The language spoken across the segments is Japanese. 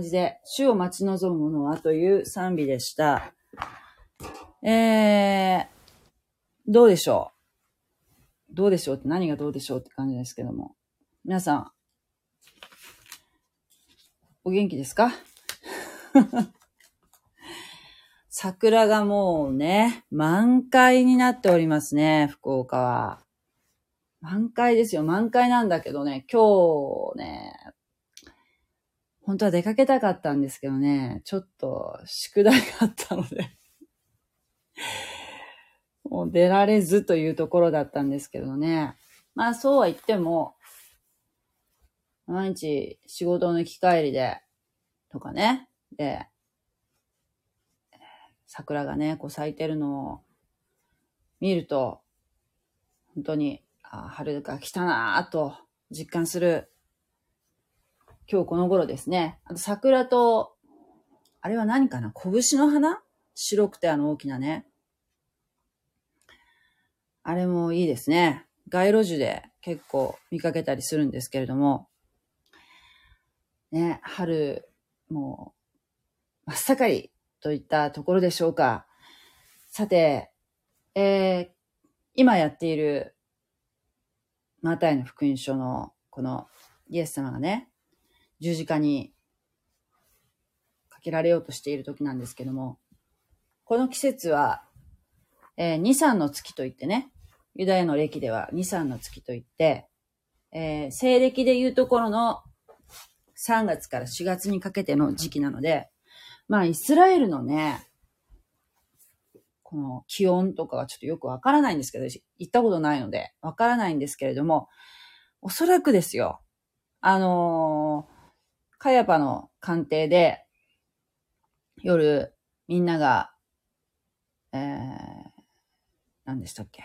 感じで、主を待ち望む者はという賛美でした。えー、どうでしょう？どうでしょうって何がどうでしょうって感じですけども。皆さん、お元気ですか？桜がもうね、満開になっておりますね、福岡は。満開ですよ。満開なんだけどね、今日ね、本当は出かけたかったんですけどね、ちょっと宿題があったので、もう出られずというところだったんですけどね。まあそうは言っても、毎日仕事の行き帰りで、とかね、で、桜がね、こう咲いてるのを見ると、本当に、あ春が来たなぁと実感する今日この頃ですね。あと桜と、あれは何かな？拳の花？白くてあの大きなね。あれもいいですね。街路樹で結構見かけたりするんですけれども。ね、春、もう、真っ盛りといったところでしょうか。さて、えー、今やっているマタイの福音書のこのイエス様がね、十字架にかけられようとしている時なんですけども、この季節は、えー、二三の月といってね、ユダヤの歴では二三の月といって、えー、西暦でいうところの3月から4月にかけての時期なので、まあイスラエルのね、この気温とかがちょっとよくわからないんですけど、行ったことないのでわからないんですけれども、おそらくですよ、あのカヤパの官邸で、夜、みんなが、えー、何でしたっけ？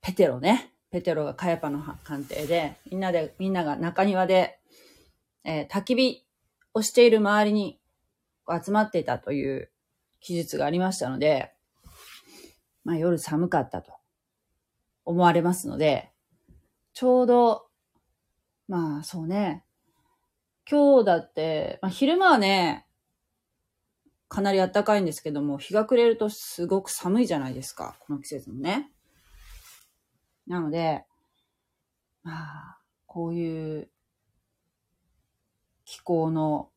ペテロね。ペテロがカヤパの官邸で、みんなで、みんなが中庭で、えー、焚き火をしている周りに集まっていたという記述がありましたので、まあ夜寒かったと思われますので、ちょうど、まあそうね、今日だって、まあ、昼間はね、かなり暖かいんですけども、日が暮れるとすごく寒いじゃないですか。この季節もね。なので、まあ、こういう気候の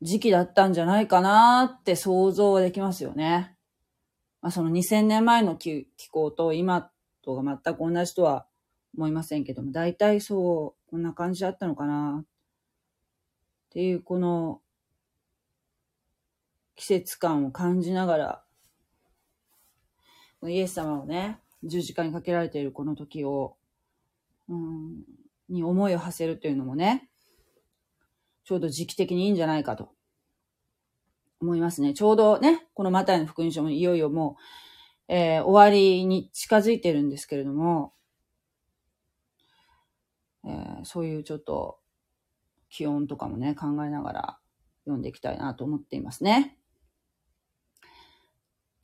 時期だったんじゃないかなって想像はできますよね。まあ、その2000年前の気候と今とが全く同じとは思いませんけども、大体そう、こんな感じだったのかなっっていうこの季節感を感じながら、イエス様をね、十字架にかけられているこの時を、うん、に思いを馳せるというのもね、ちょうど時期的にいいんじゃないかと思いますね。ちょうどね、このマタイの福音書もいよいよもう、えー、終わりに近づいてるんですけれども、えー、そういうちょっと気温とかもね、考えながら読んでいきたいなと思っていますね。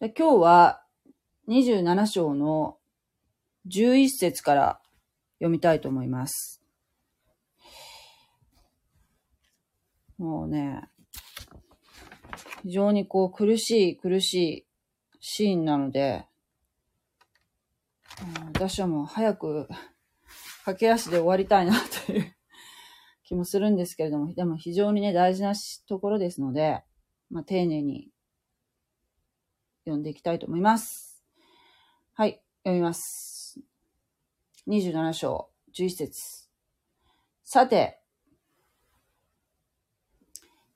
で今日は27章の11節から読みたいと思います。もうね、非常にこう苦しい苦しいシーンなので、私はもう早く駆け足で終わりたいなという気もするんですけれども、でも非常にね、大事なところですので、まあ、丁寧に読んでいきたいと思います。はい、読みます。27章、11節さて、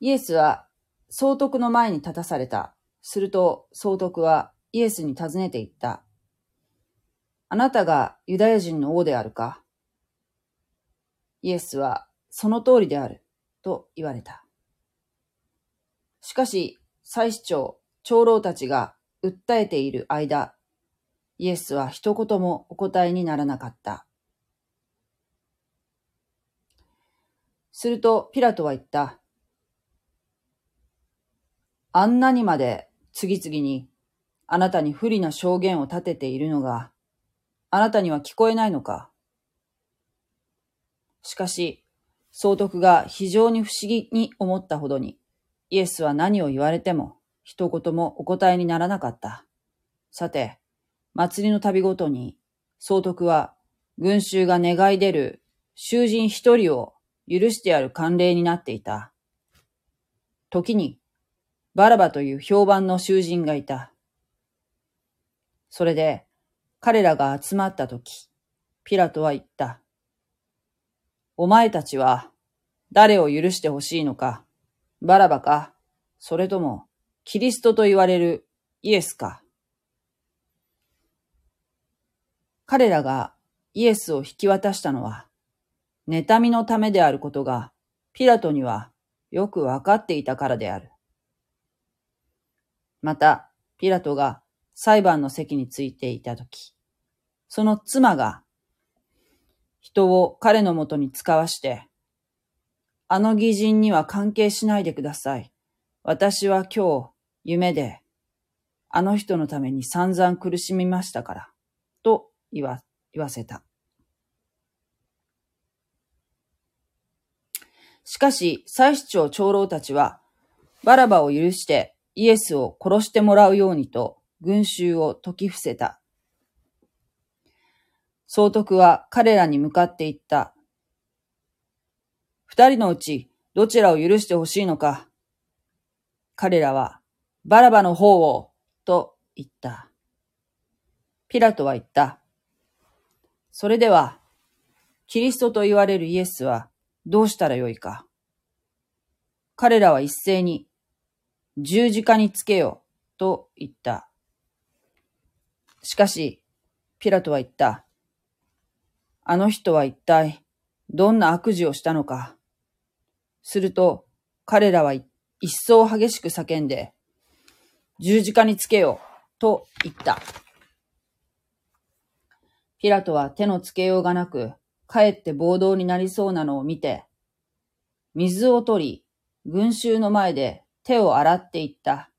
イエスは総督の前に立たされた。すると総督はイエスに尋ねて言った。あなたがユダヤ人の王であるか？イエスはその通りである、と言われた。しかし、祭司長、長老たちが訴えている間、イエスは一言もお答えにならなかった。すると、ピラトは言った。あんなにまで次々にあなたに不利な証言を立てているのが、あなたには聞こえないのかしかし、総督が非常に不思議に思ったほどに、イエスは何を言われても、一言もお答えにならなかった。さて、祭りの旅ごとに、総督は群衆が願い出る囚人一人を許してやる慣例になっていた。時に、バラバという評判の囚人がいた。それで、彼らが集まった時、ピラトは言った。お前たちは、誰を許してほしいのか、バラバか、それとも、キリストと言われるイエスか。彼らがイエスを引き渡したのは、妬みのためであることが、ピラトにはよくわかっていたからである。また、ピラトが裁判の席についていたとき、その妻が人を彼のもとに使わして、あの義人には関係しないでください。私は今日、夢で、あの人のために散々苦しみましたから、と言わ、言わせた。しかし、祭司長長老たちは、バラバを許してイエスを殺してもらうようにと群衆を解き伏せた。総督は彼らに向かって言った。二人のうちどちらを許してほしいのか。彼らは、バラバの方を、と言った。ピラトは言った。それでは、キリストと言われるイエスは、どうしたらよいか。彼らは一斉に十字架につけよと言った。しかし、ピラトは言った。あの人は一体どんな悪事をしたのか。すると彼らは一層激しく叫んで、十字架につけよと言った。ピラトは手のつけようがなく、かえって暴動になりそうなのを見て、水を取り、群衆の前で手を洗っていった。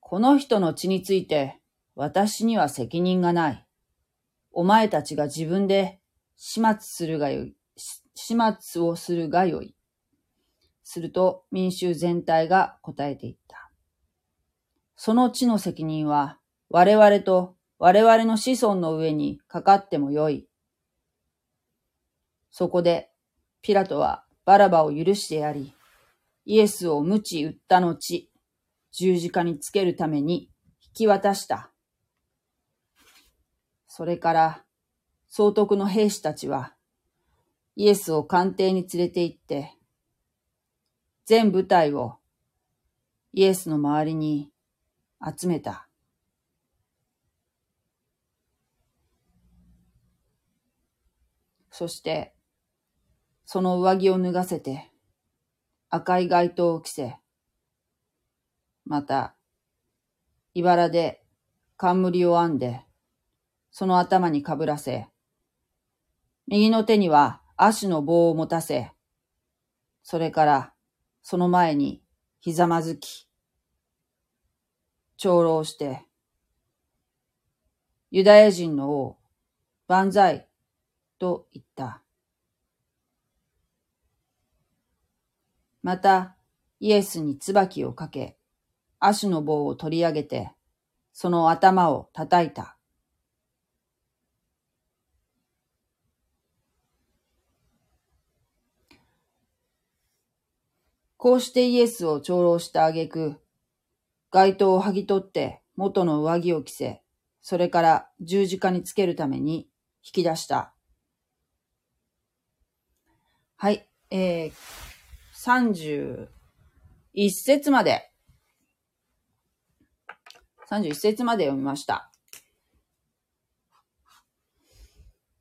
この人の血について私には責任がない。お前たちが自分で始末するがよい。始末をするがよい。すると民衆全体が答えていった。その地の責任は我々と我々の子孫の上にかかってもよい。そこで、ピラトはバラバを許してやり、イエスを鞭打った後、十字架につけるために引き渡した。それから、総督の兵士たちは、イエスを官邸に連れて行って、全部隊をイエスの周りに集めた。そして、その上着を脱がせて、赤い街灯を着せ、また、茨で冠を編んで、その頭にかぶらせ、右の手には足の棒を持たせ、それからその前にひざまずき、長老して、ユダヤ人の王、万歳と言った。また、イエスに椿をかけ、足の棒を取り上げて、その頭を叩いた。こうしてイエスを長老した挙句、街灯を剥ぎ取って元の上着を着せ、それから十字架につけるために引き出した。はい、えー、31節まで、31節まで読みました。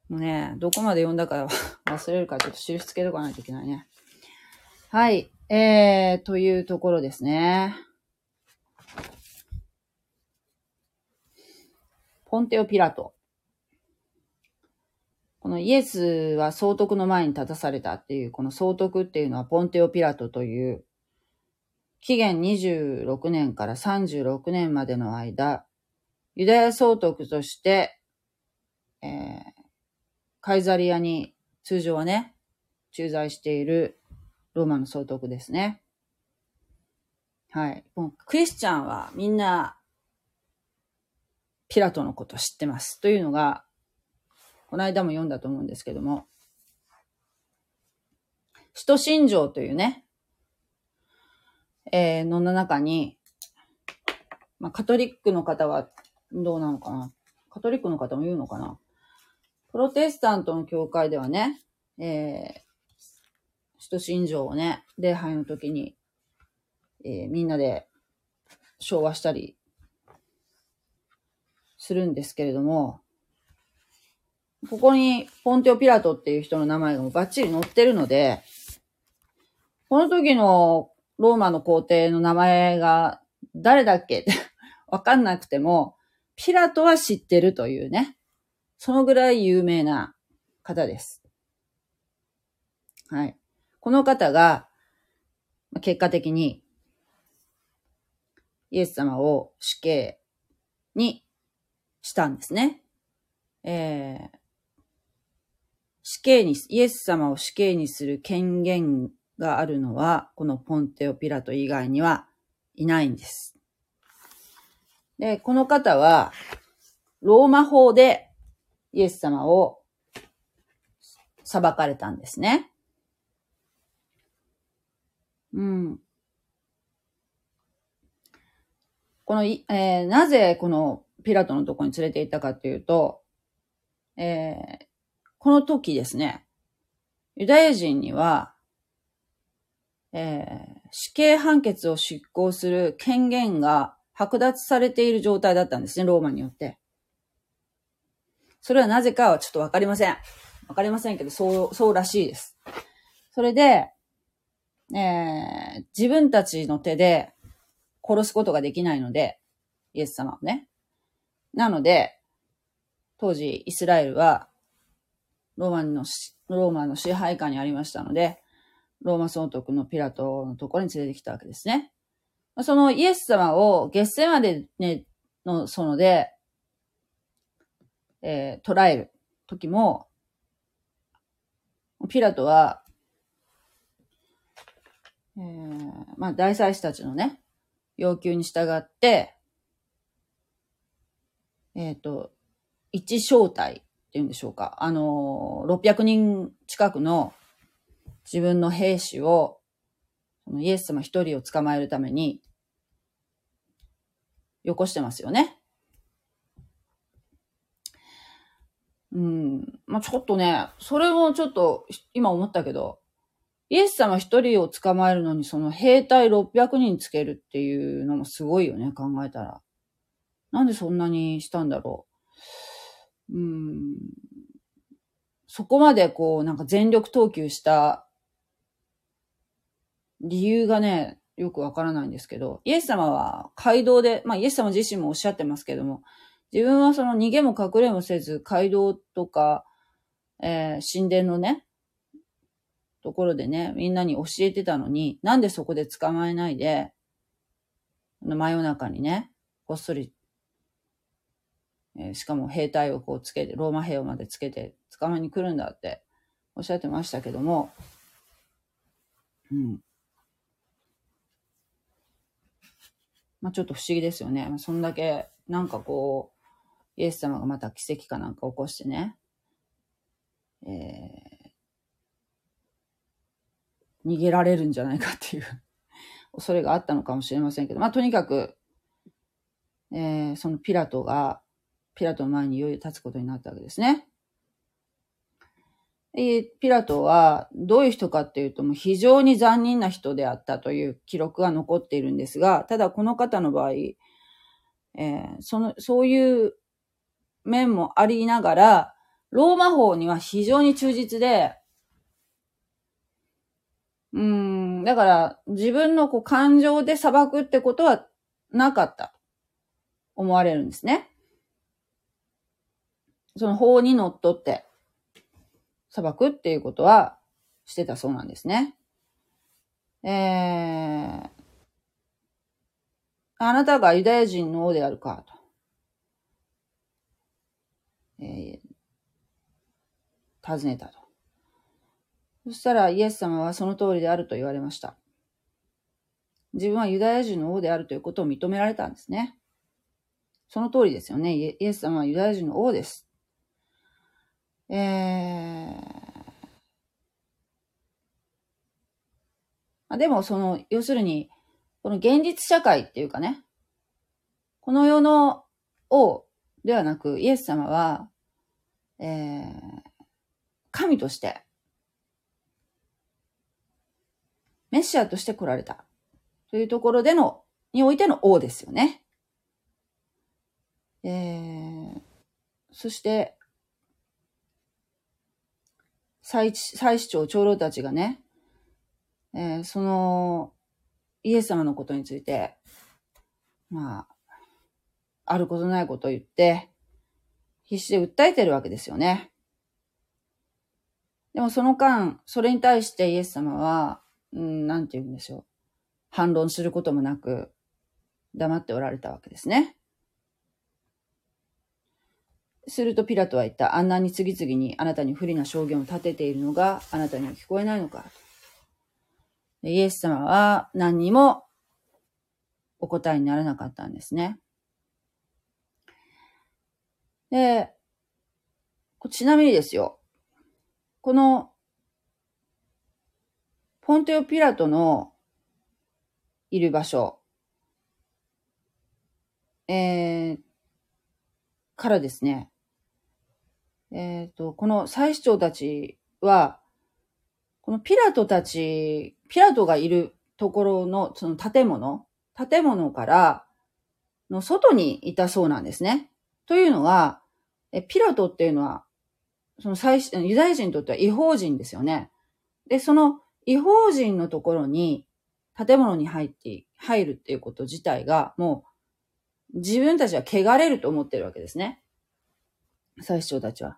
もうね、どこまで読んだか忘れるからちょっと印つけとかないといけないね。はい。えー、というところですね。ポンテオ・ピラト。このイエスは総督の前に立たされたっていう、この総督っていうのはポンテオ・ピラトという紀元26年から36年までの間、ユダヤ総督として、えー、カイザリアに通常はね、駐在しているローマの総督ですね。はい。もうクリスチャンはみんな、ピラトのこと知ってます。というのが、この間も読んだと思うんですけども、使徒信条というね、えー、の中に、まあ、カトリックの方はどうなのかなカトリックの方も言うのかなプロテスタントの教会ではね、えー、使徒信条をね、礼拝の時に、えー、みんなで昭和したりするんですけれども、ここにポンテオ・ピラトっていう人の名前がもうバッチリ載ってるので、この時のローマの皇帝の名前が誰だっけ？っ てわかんなくても、ピラトは知ってるというね、そのぐらい有名な方です。はい。この方が、結果的に、イエス様を死刑にしたんですね。えー、死刑に、イエス様を死刑にする権限があるのは、このポンテオ・ピラト以外にはいないんです。で、この方は、ローマ法でイエス様を裁かれたんですね。うん。この、えー、なぜこのピラトのとこに連れて行ったかっていうと、えー、この時ですね、ユダヤ人には、えー、死刑判決を執行する権限が剥奪されている状態だったんですね、ローマによって。それはなぜかはちょっとわかりません。わかりませんけど、そう、そうらしいです。それで、えー、自分たちの手で殺すことができないので、イエス様をね。なので、当時イスラエルはローマの、ローマの支配下にありましたので、ローマ総督のピラトのところに連れてきたわけですね。そのイエス様を月世までね、の、そので、えー、捉える時も、ピラトは、えー、まあ、大祭司たちのね、要求に従って、えっ、ー、と、一正体っていうんでしょうか。あの、600人近くの自分の兵士を、そのイエス様一人を捕まえるために、よこしてますよね。うん。まあ、ちょっとね、それもちょっと今思ったけど、イエス様一人を捕まえるのにその兵隊600人つけるっていうのもすごいよね、考えたら。なんでそんなにしたんだろう。うん、そこまでこう、なんか全力投球した理由がね、よくわからないんですけど、イエス様は街道で、まあイエス様自身もおっしゃってますけども、自分はその逃げも隠れもせず、街道とか、えー、神殿のね、ところでね、みんなに教えてたのに、なんでそこで捕まえないで、真夜中にね、こっそりえー、しかも兵隊をこうつけて、ローマ兵をまでつけて捕まえに来るんだっておっしゃってましたけども、うん。まあちょっと不思議ですよね。そんだけ、なんかこう、イエス様がまた奇跡かなんか起こしてね、えー、逃げられるんじゃないかっていう 恐れがあったのかもしれませんけど、まあとにかく、えー、そのピラトが、ピラトの前にいよいよ立つことになったわけですね。えピラトはどういう人かっていうと、もう非常に残忍な人であったという記録が残っているんですが、ただこの方の場合、えー、その、そういう面もありながら、ローマ法には非常に忠実で、うん、だから自分のこう感情で裁くってことはなかった。思われるんですね。その法にのっとって裁くっていうことはしてたそうなんですね。えー、あなたがユダヤ人の王であるかと。えー、尋ねたと。そしたらイエス様はその通りであると言われました。自分はユダヤ人の王であるということを認められたんですね。その通りですよね。イエス様はユダヤ人の王です。えー、でも、その、要するに、この現実社会っていうかね、この世の王ではなく、イエス様は、えー、神として、メシアとして来られた。というところでの、においての王ですよね。えー、そして、祭祭司長、長老たちがね、えー、その、イエス様のことについて、まあ、あることないことを言って、必死で訴えてるわけですよね。でもその間、それに対してイエス様は、うん、なんて言うんでしょう。反論することもなく、黙っておられたわけですね。するとピラトは言った。あんなに次々にあなたに不利な証言を立てているのがあなたには聞こえないのか。イエス様は何にもお答えにならなかったんですね。で、ちなみにですよ。この、ポンテオ・ピラトのいる場所、えー、からですね、えっ、ー、と、この祭司長たちは、このピラトたち、ピラトがいるところのその建物、建物からの外にいたそうなんですね。というのは、えピラトっていうのは、その祭司、ユダヤ人にとっては違法人ですよね。で、その違法人のところに建物に入って、入るっていうこと自体が、もう自分たちは汚れると思ってるわけですね。祭司長たちは。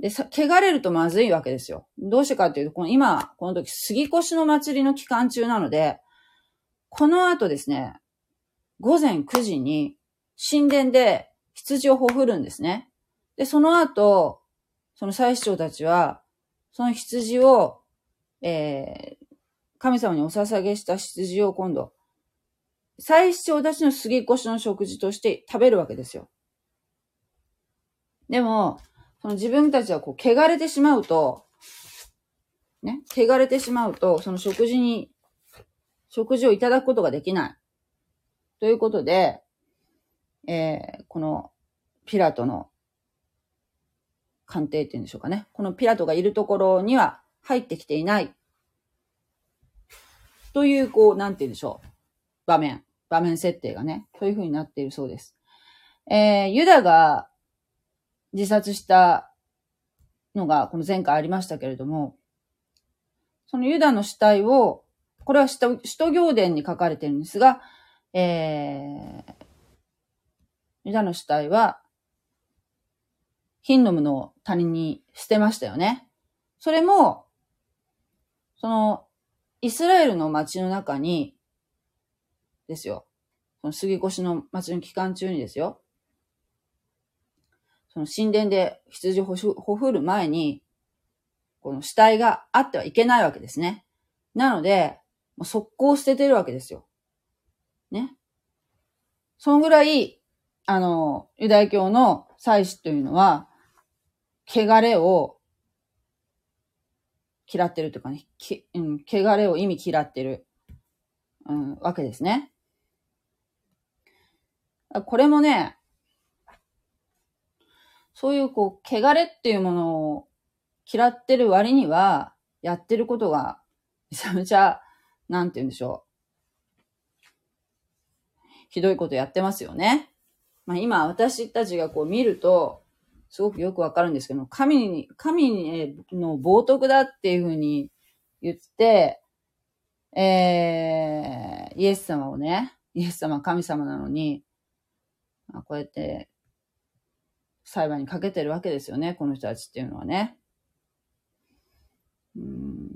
で、汚れるとまずいわけですよ。どうしてかっていうと、この今、この時、杉越の祭りの期間中なので、この後ですね、午前9時に神殿で羊をほふるんですね。で、その後、その祭司長たちは、その羊を、えー、神様にお捧げした羊を今度、祭司長たちの杉越の食事として食べるわけですよ。でも、その自分たちはこう、汚れてしまうと、ね、汚れてしまうと、その食事に、食事をいただくことができない。ということで、えー、このピラトの鑑定っていうんでしょうかね。このピラトがいるところには入ってきていない。という、こう、なんて言うんでしょう。場面。場面設定がね。そういうになっているそうです。えー、ユダが自殺したのが、この前回ありましたけれども、そのユダの死体を、これは首都行伝に書かれてるんですが、えー、ユダの死体は、ヒンノムの谷に捨てましたよね。それも、その、イスラエルの町の中に、ですよ。その杉越の町の期間中にですよ。その神殿で羊をほふる前に、この死体があってはいけないわけですね。なので、もう速攻捨ててるわけですよ。ね。そのぐらい、あの、ユダヤ教の祭司というのは、汚れを嫌ってるというかね、きうん、汚れを意味嫌ってる、うん、わけですね。これもね、そういうこう、汚れっていうものを嫌ってる割には、やってることが、めちゃめちゃ、なんて言うんでしょう。ひどいことやってますよね。まあ今、私たちがこう見ると、すごくよくわかるんですけど、神に、神の冒涜だっていうふうに言って、えー、イエス様をね、イエス様は神様なのに、まあ、こうやって裁判にかけてるわけですよね、この人たちっていうのはね。うん。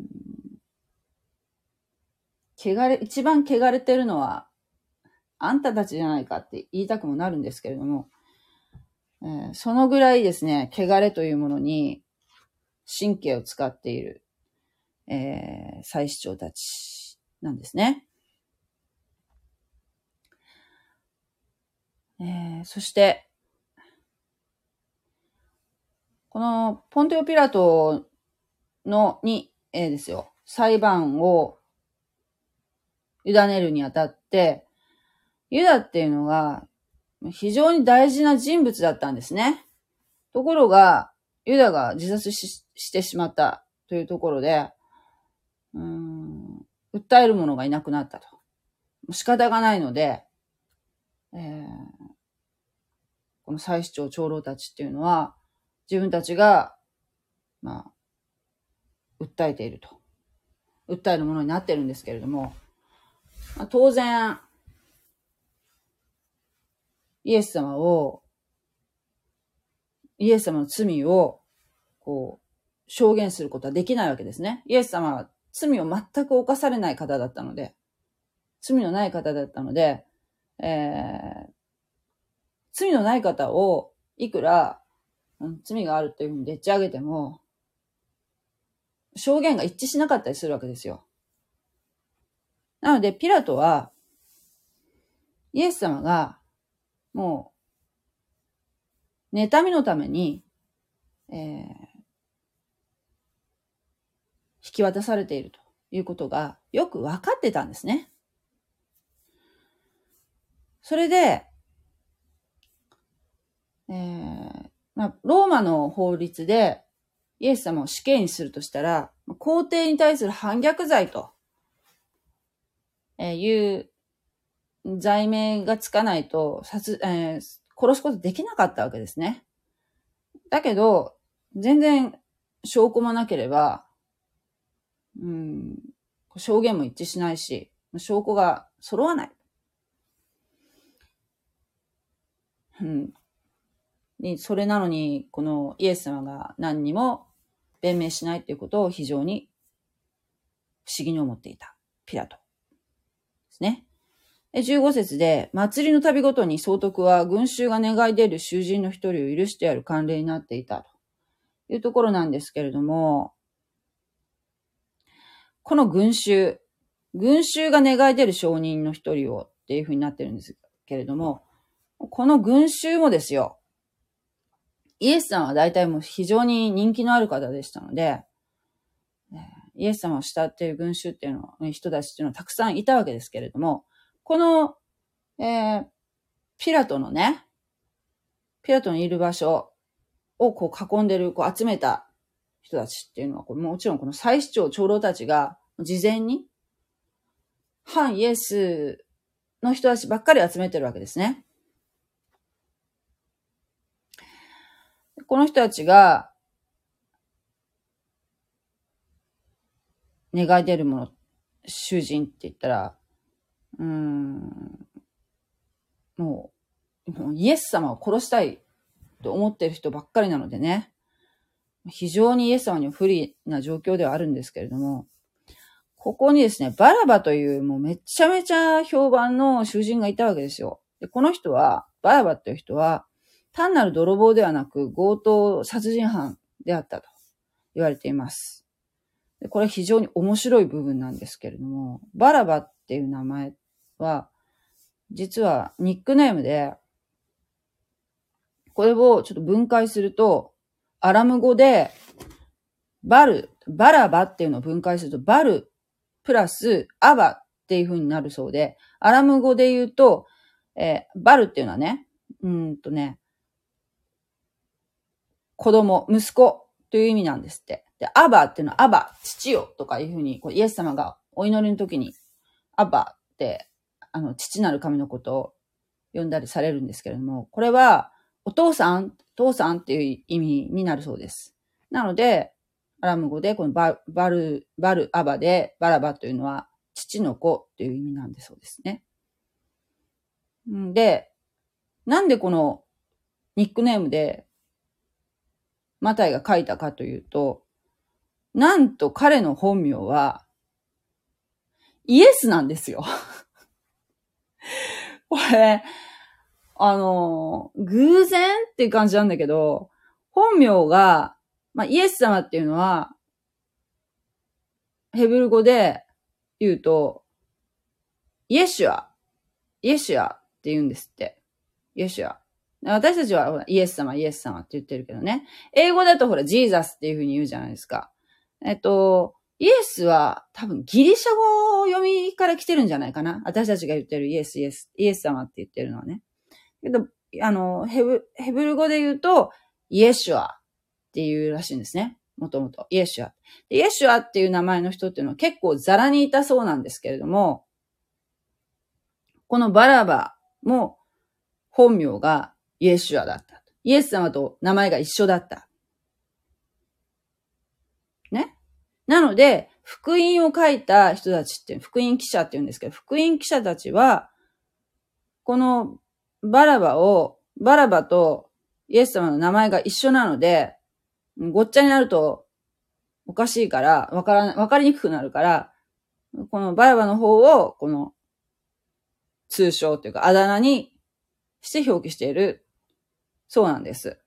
汚れ、一番汚れてるのは、あんたたちじゃないかって言いたくもなるんですけれども、えー、そのぐらいですね、汚れというものに神経を使っている、えー、祭司長たちなんですね。えー、そして、このポンテオピラトのに、えー、ですよ、裁判を委ねるにあたって、ユダっていうのが非常に大事な人物だったんですね。ところが、ユダが自殺してしまったというところで、うん、訴える者がいなくなったと。仕方がないので、えー、この祭司長長老たちっていうのは、自分たちが、まあ、訴えていると。訴えるものになってるんですけれども、まあ、当然、イエス様を、イエス様の罪を、こう、証言することはできないわけですね。イエス様は罪を全く犯されない方だったので、罪のない方だったので、えー、罪のない方をいくら、うん、罪があるっていうふうにでっち上げても、証言が一致しなかったりするわけですよ。なので、ピラトは、イエス様が、もう、妬みのために、えー、引き渡されているということがよく分かってたんですね。それで、えー、まあ、ローマの法律でイエス様を死刑にするとしたら、皇帝に対する反逆罪という罪名がつかないと殺、えー、殺すことできなかったわけですね。だけど、全然証拠もなければ、うん、証言も一致しないし、証拠が揃わない。うん。それなのに、このイエス様が何にも弁明しないということを非常に不思議に思っていた。ピラト。ですね。15節で、祭りの旅ごとに総督は群衆が願い出る囚人の一人を許してやる慣例になっていたと。いうところなんですけれども、この群衆、群衆が願い出る証人の一人をっていうふうになってるんですけれども、この群衆もですよ、イエスさんは大体もう非常に人気のある方でしたので、イエス様を慕っている群衆っていうの、人たちっていうのはたくさんいたわけですけれども、この、えー、ピラトのね、ピラトのいる場所をこう囲んでる、こう集めた人たちっていうのは、これもちろんこの祭司長、長老たちが事前に反イエスの人たちばっかり集めてるわけですね。この人たちが、願い出るもの、囚人って言ったら、うん、もう、もうイエス様を殺したいと思ってる人ばっかりなのでね、非常にイエス様に不利な状況ではあるんですけれども、ここにですね、バラバというもうめちゃめちゃ評判の囚人がいたわけですよ。で、この人は、バラバという人は、単なる泥棒ではなく強盗殺人犯であったと言われています。でこれ非常に面白い部分なんですけれども、バラバっていう名前は、実はニックネームで、これをちょっと分解すると、アラム語で、バル、バラバっていうのを分解すると、バルプラスアバっていう風になるそうで、アラム語で言うと、えー、バルっていうのはね、うんとね、子供、息子という意味なんですって。で、アバっていうのはアバ、父よとかいうふうに、こうイエス様がお祈りの時に、アバって、あの、父なる神のことを呼んだりされるんですけれども、これは、お父さん、父さんっていう意味になるそうです。なので、アラム語で、このババル、バル、アバで、バラバというのは、父の子という意味なんでそうですね。で、なんでこのニックネームでマタイが書いたかというと、なんと彼の本名は、イエスなんですよ。これ、あの、偶然っていう感じなんだけど、本名が、まあ、イエス様っていうのは、ヘブル語で言うと、イエシュア、イエシュアって言うんですって。イエシュア。私たちはほらイエス様、イエス様って言ってるけどね。英語だとほら、ジーザスっていう風に言うじゃないですか。えっと、イエスは多分ギリシャ語読みから来てるんじゃないかな。私たちが言ってるイエス、イエス、イエス様って言ってるのはね。けど、あの、ヘブ、ヘブル語で言うと、イエシュアっていうらしいんですね。もともと。イエシュア。イエシュアっていう名前の人っていうのは結構ザラにいたそうなんですけれども、このバラバも本名がイエシュアだった。イエス様と名前が一緒だった。ね。なので、福音を書いた人たちって、福音記者って言うんですけど、福音記者たちは、このバラバを、バラバとイエス様の名前が一緒なので、ごっちゃになるとおかしいから、わから、わかりにくくなるから、このバラバの方を、この通称というかあだ名にして表記しているそうなんです。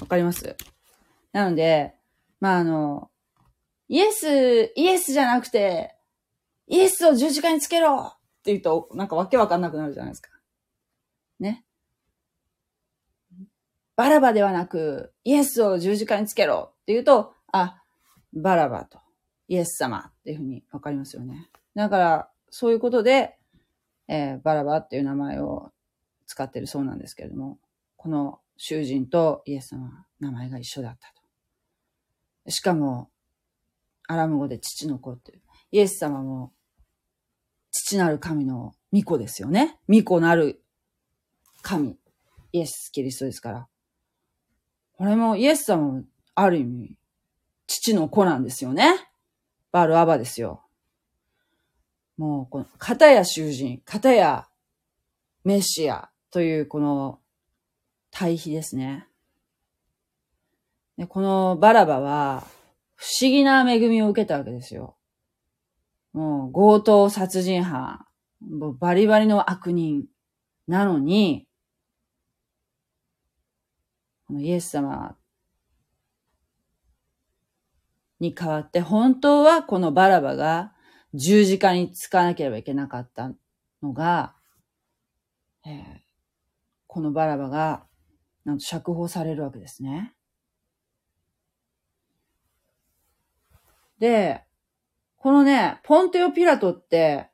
わかります？なので、まあ、あの、イエス、イエスじゃなくて、イエスを十字架につけろって言うと、なんかわけわかんなくなるじゃないですか。ね。バラバではなく、イエスを十字架につけろって言うと、あ、バラバとイエス様っていうふうにわかりますよね。だから、そういうことで、えー、バラバっていう名前を使ってるそうなんですけれども、この囚人とイエス様、名前が一緒だったと。しかも、アラム語で父の子っていう。イエス様も、父なる神の御子ですよね。御子なる神。イエス・キリストですから。これもイエス様もある意味、父の子なんですよね。バルアバですよ。もう、この、片や囚人、片やメシアというこの対比ですね。でこのバラバは不思議な恵みを受けたわけですよ。もう強盗殺人犯、もうバリバリの悪人なのに、このイエス様に代わって本当はこのバラバが十字架につかなければいけなかったのが、えー、このバラバが、なんと釈放されるわけですね。で、このね、ポンテオ・ピラトって、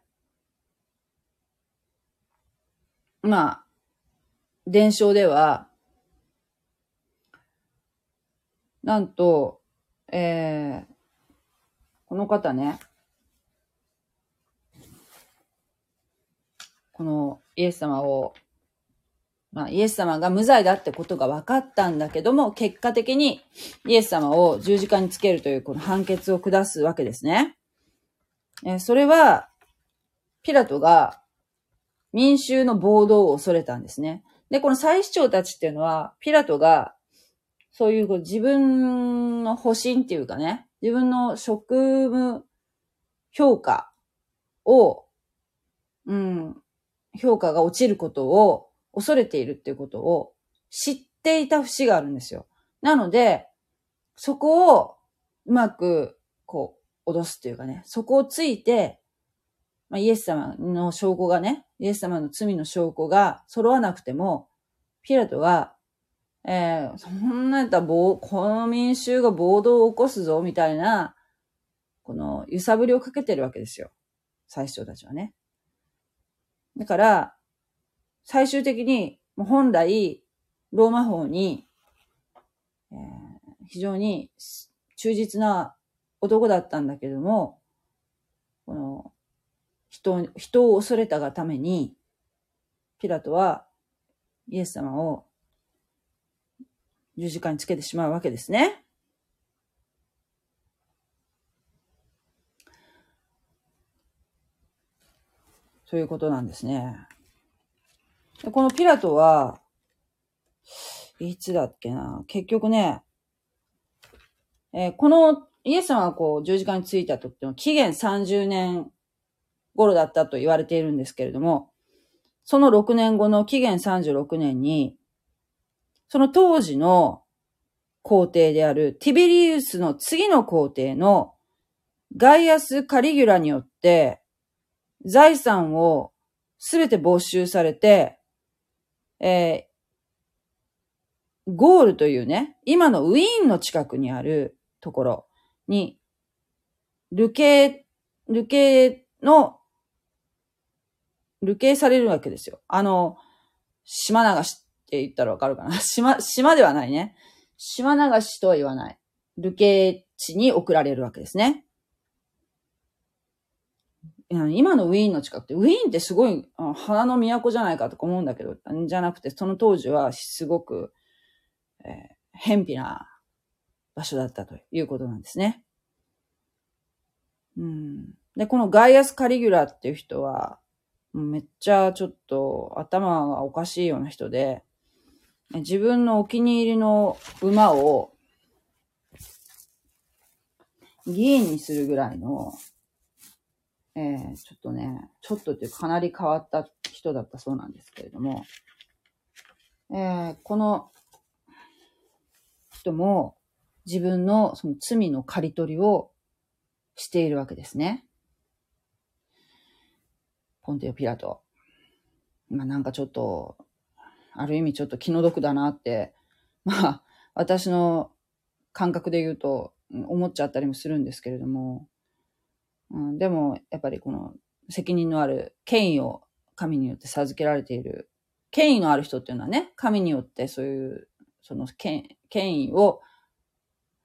まあ、伝承では、なんと、えー、この方ね、このイエス様を、まあ、イエス様が無罪だってことが分かったんだけども、結果的にイエス様を十字架につけるというこの判決を下すわけですね。えそれは、ピラトが民衆の暴動を恐れたんですね。で、この祭司長たちっていうのは、ピラトが、そういう自分の保身っていうかね、自分の職務評価を、うん、評価が落ちることを恐れているっていうことを知っていた節があるんですよ。なので、そこをうまく、こう、脅すっていうかね、そこをついて、まあ、イエス様の証拠がね、イエス様の罪の証拠が揃わなくても、ピラトが、えー、そんなやったら、この民衆が暴動を起こすぞ、みたいな、この揺さぶりをかけてるわけですよ。最初たちはね。だから、最終的に、本来、ローマ法に、えー、非常に忠実な男だったんだけども、この、人、人を恐れたがために、ピラトはイエス様を十字架につけてしまうわけですね。そういうことなんですね。このピラトは、いつだっけな、結局ね、えー、このイエス様がこう十字架についた時の紀元30年頃だったと言われているんですけれども、その6年後の紀元36年に、その当時の皇帝であるティベリウスの次の皇帝のガイアス・カリギュラによって財産をすべて没収されて、えー、ゴールというね、今のウィーンの近くにあるところに、ルケ、ルケの、ルケされるわけですよ。あの、島流しって言ったらわかるかな？島、島ではないね。島流しとは言わない。ルケ地に送られるわけですね。今のウィーンの近くって、ウィーンってすごい花の都じゃないかとか思うんだけど、じゃなくて、その当時はすごく、えー、偏僻な場所だったということなんですね。うん。で、このガイアス・カリギュラっていう人は、めっちゃちょっと頭がおかしいような人で、自分のお気に入りの馬を議員にするぐらいのえー、ちょっとね、ちょっとっていうかなり変わった人だったそうなんですけれども、えー、この人も自分のその罪の刈り取りをしているわけですね。ポンテオ・ピラト。まあなんかちょっと、ある意味ちょっと気の毒だなって、まあ私の感覚で言うと思っちゃったりもするんですけれども、うん、でも、やっぱりこの責任のある権威を神によって授けられている、権威のある人っていうのはね、神によってそういう、その権権威を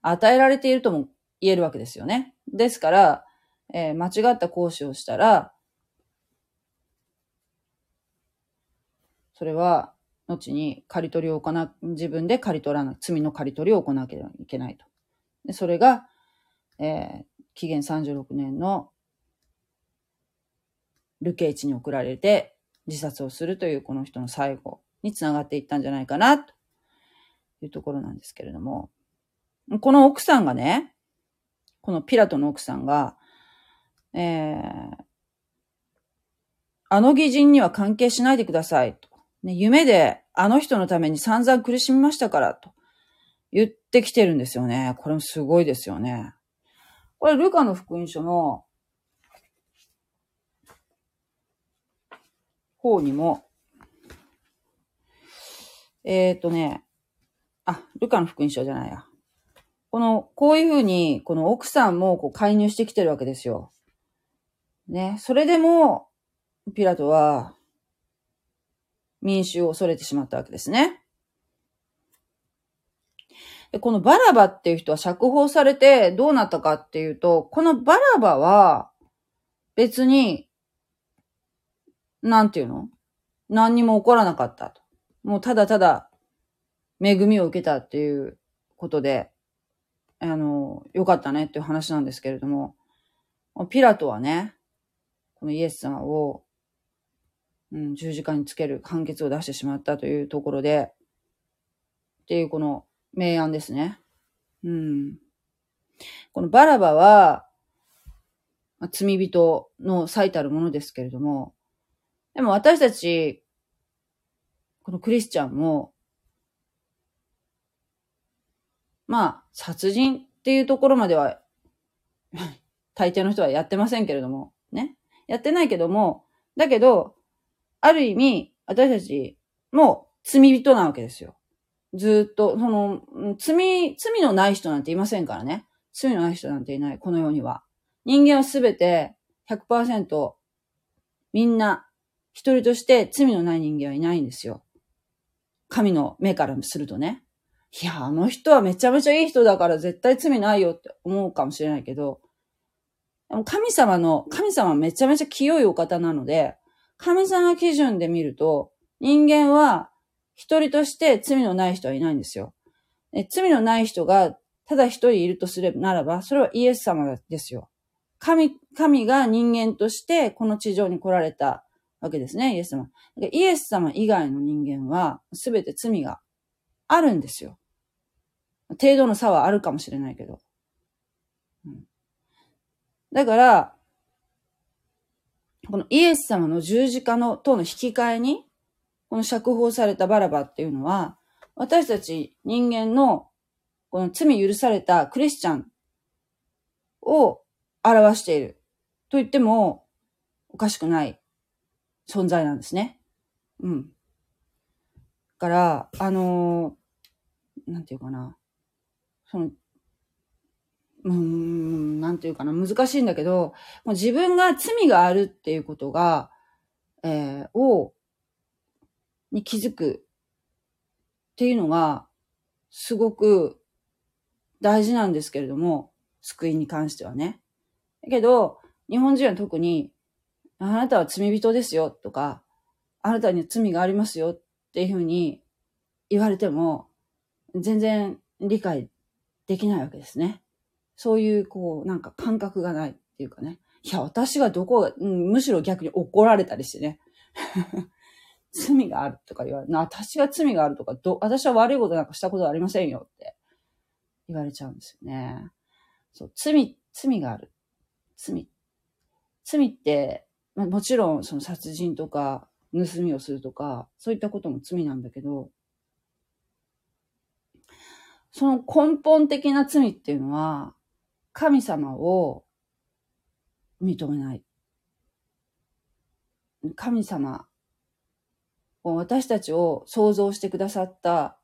与えられているとも言えるわけですよね。ですから、えー、間違った行使をしたら、それは、後に刈り取りを行う、自分で刈り取らな、罪の刈り取りを行わなきゃいけないと。でそれが、えー、紀元36年のルケイチに送られて自殺をするというこの人の最後につながっていったんじゃないかなというところなんですけれども、この奥さんがね、このピラトの奥さんが、えー、あの義人には関係しないでくださいと。ね、夢であの人のために散々苦しみましたからと言ってきてるんですよね。これもすごいですよね。これ、ルカの福音書の方にも、えっ、ー、とね、あ、ルカの福音書じゃないや。この、こういうふうに、この奥さんもこう介入してきてるわけですよ。ね。それでも、ピラトは、民衆を恐れてしまったわけですね。で、このバラバっていう人は釈放されてどうなったかっていうと、このバラバは別に、なんていうの？何にも起こらなかったと。もうただただ恵みを受けたっていうことで、あの、よかったねっていう話なんですけれども、ピラトはね、このイエス様を、うん、十字架につける判決を出してしまったというところで、っていうこの明暗ですね。うん。このバラバは、まあ、罪人の最たるものですけれども、でも私たち、このクリスチャンも、まあ、殺人っていうところまでは 大抵の人はやってませんけれども、ね。やってないけども、だけど、ある意味、私たちも罪人なわけですよ。ずっと、その、罪、罪のない人なんていませんからね。罪のない人なんていない、この世には。人間はすべて100%みんな一人として罪のない人間はいないんですよ。神の目からするとね。いや、あの人はめちゃめちゃいい人だから絶対罪ないよって思うかもしれないけど、神様の、神様めちゃめちゃ清いお方なので、神様基準で見ると、人間は一人として罪のない人はいないんですよ。罪のない人がただ一人いるとすればならば、それはイエス様ですよ。神、神が人間としてこの地上に来られたわけですね、イエス様。イエス様以外の人間は全て罪があるんですよ。程度の差はあるかもしれないけど。だから、このイエス様の十字架のとの引き換えに、この釈放されたバラバっていうのは、私たち人間のこの罪許されたクリスチャンを表していると言ってもおかしくない存在なんですね。うん。から、あのーなんていうかな。その、うん、なんていうかな。難しいんだけど、もう自分が罪があるっていうことが、えーを、に気づくっていうのが、すごく大事なんですけれども、救いに関してはね。だけど、日本人は特に、あなたは罪人ですよとか、あなたに罪がありますよっていうふうに言われても、全然理解できないわけですね。そういう、こう、なんか感覚がないっていうかね。いや、私がどこ、むしろ逆に怒られたりしてね。罪があるとか言われな、私が罪があるとか、ど、私は悪いことなんかしたことありませんよって言われちゃうんですよね。そう、罪、罪がある。罪。罪って、まあ、もちろんその殺人とか、盗みをするとか、そういったことも罪なんだけど、その根本的な罪っていうのは、神様を認めない。神様私たちを創造してくださった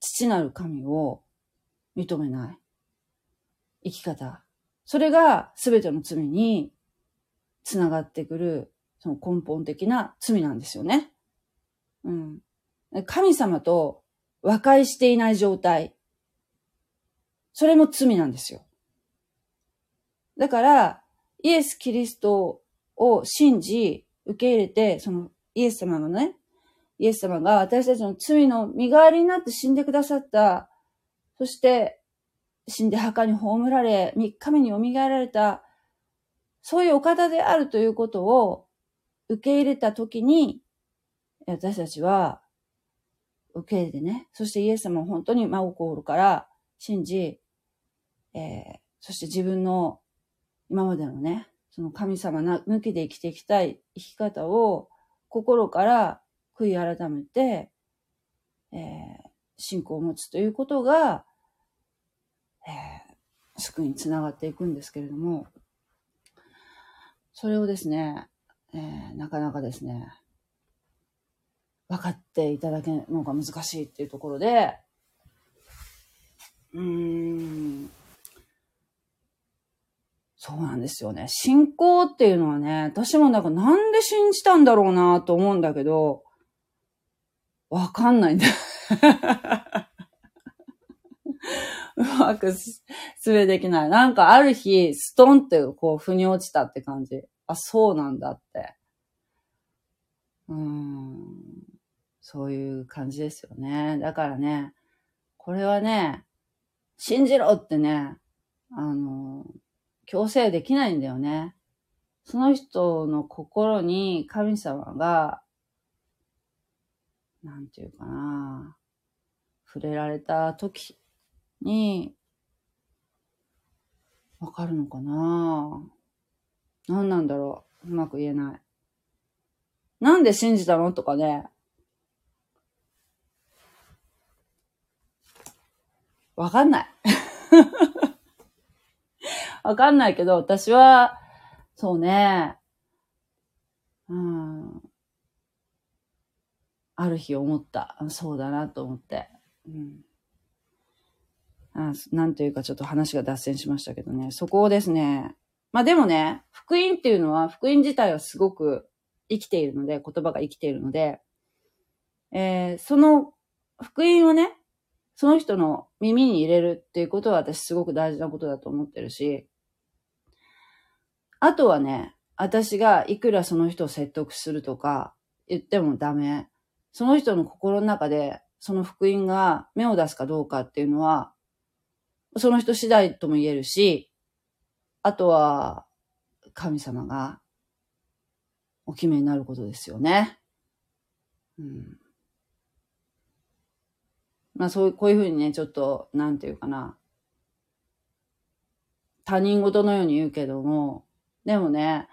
父なる神を認めない生き方。それが全ての罪につながってくる、その根本的な罪なんですよね。うん。神様と和解していない状態。それも罪なんですよ。だから、イエス・キリストを信じ、受け入れて、そのイエス様がね、イエス様が私たちの罪の身代わりになって死んでくださった。そして、死んで墓に葬られ、三日目に蘇られた。そういうお方であるということを受け入れたときに、私たちは受け入れてね、そしてイエス様を本当に真心から信じ、えー、そして自分の今までのね、その神様抜きで生きていきたい生き方を心から悔い改めて、えー、信仰を持つということが、えー、救いにつながっていくんですけれども、それをですね、えー、なかなかですね、分かっていただけるのが難しいっていうところで、うん、そうなんですよね。信仰っていうのはね、私もなんかなんで信じたんだろうなと思うんだけど、わかんないんだ。うまくすべできない。なんかある日、ストンってこう、腑に落ちたって感じ。あ、そうなんだって。うん。そういう感じですよね。だからね、これはね、信じろってね、あの、強制できないんだよね。その人の心に神様が、なんていうかな、触れられた時に、わかるのかな？何なんだろう？うまく言えない。なんで信じたの？とかね。わかんない。わかんないけど、私は、そうね、うん、ある日思った。そうだなと思って。うん、あなんというかちょっと話が脱線しましたけどね。そこをですね、まあでもね、福音っていうのは、福音自体はすごく生きているので、言葉が生きているので、えー、その福音をね、その人の耳に入れるっていうことは私すごく大事なことだと思ってるし、あとはね、私がいくらその人を説得するとか言ってもダメ。その人の心の中でその福音が芽を出すかどうかっていうのは、その人次第とも言えるし、あとは神様がお決めになることですよね。うん。まあそういう、こういうふうにね、ちょっと、なんていうかな。他人事のように言うけども、でもね、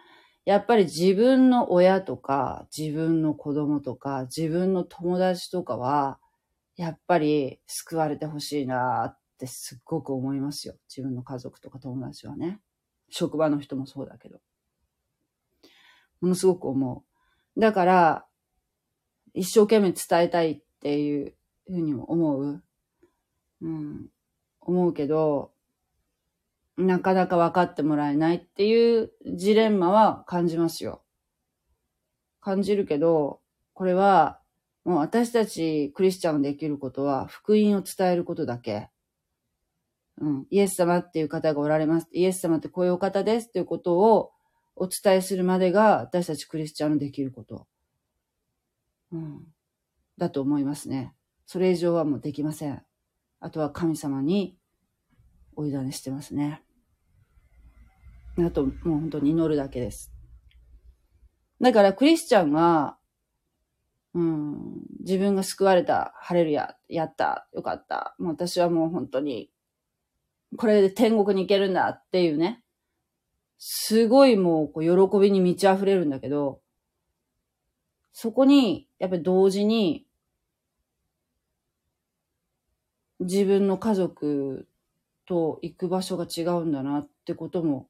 やっぱり自分の親とか、自分の子供とか、自分の友達とかは、やっぱり救われてほしいなってすっごく思いますよ。自分の家族とか友達はね。職場の人もそうだけど。ものすごく思う。だから、一生懸命伝えたいっていうふうにも思う。うん。思うけど、なかなか分かってもらえないっていうジレンマは感じますよ。感じるけど、これは、もう私たちクリスチャンができることは、福音を伝えることだけ。うん。イエス様っていう方がおられます。イエス様ってこういうお方ですっていうことをお伝えするまでが、私たちクリスチャンのできること。うん。だと思いますね。それ以上はもうできません。あとは神様にお委ねしてますね。あと、もう本当に祈るだけです。だからクリスチャンが、うん、自分が救われた、晴れるや、やった、よかった。もう私はもう本当に、これで天国に行けるんだっていうね。すごいもうこう喜びに満ち溢れるんだけど、そこに、やっぱり同時に、自分の家族と行く場所が違うんだなってことも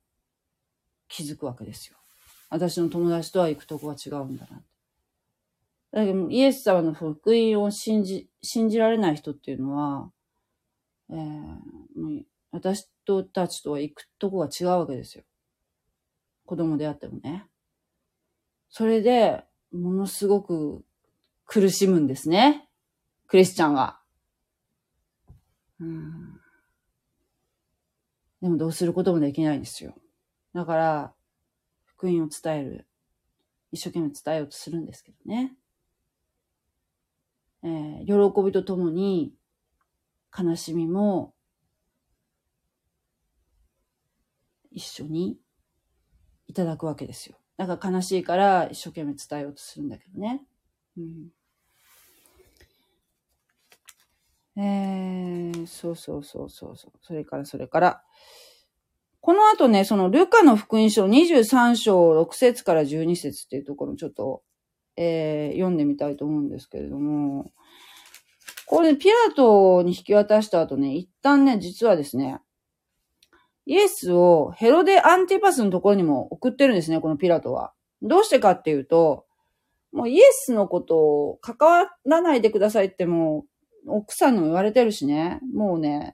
気づくわけですよ。私の友達とは行くとこは違うんだな。だけど、イエス様の福音を信じ、信じられない人っていうのは、えー、私とたちとは行くとこが違うわけですよ。子供であってもね。それで、ものすごく苦しむんですね。クリスチャンが。うん。でもどうすることもできないんですよ。だから、福音を伝える。一生懸命伝えようとするんですけどね。えー、喜びとともに、悲しみも、一緒にいただくわけですよ。だから悲しいから一生懸命伝えようとするんだけどね。うん。えー、そうそうそうそうそう。それからそれから、この後ね、そのルカの福音書23章6節から12節っていうところをちょっと、えー、読んでみたいと思うんですけれども、これ、ね、ピラトに引き渡した後ね、一旦ね、実はですね、イエスをヘロデ・アンティパスのところにも送ってるんですね、このピラトは。どうしてかっていうと、もうイエスのことを関わらないでくださいってもう、奥さんにも言われてるしね、もうね、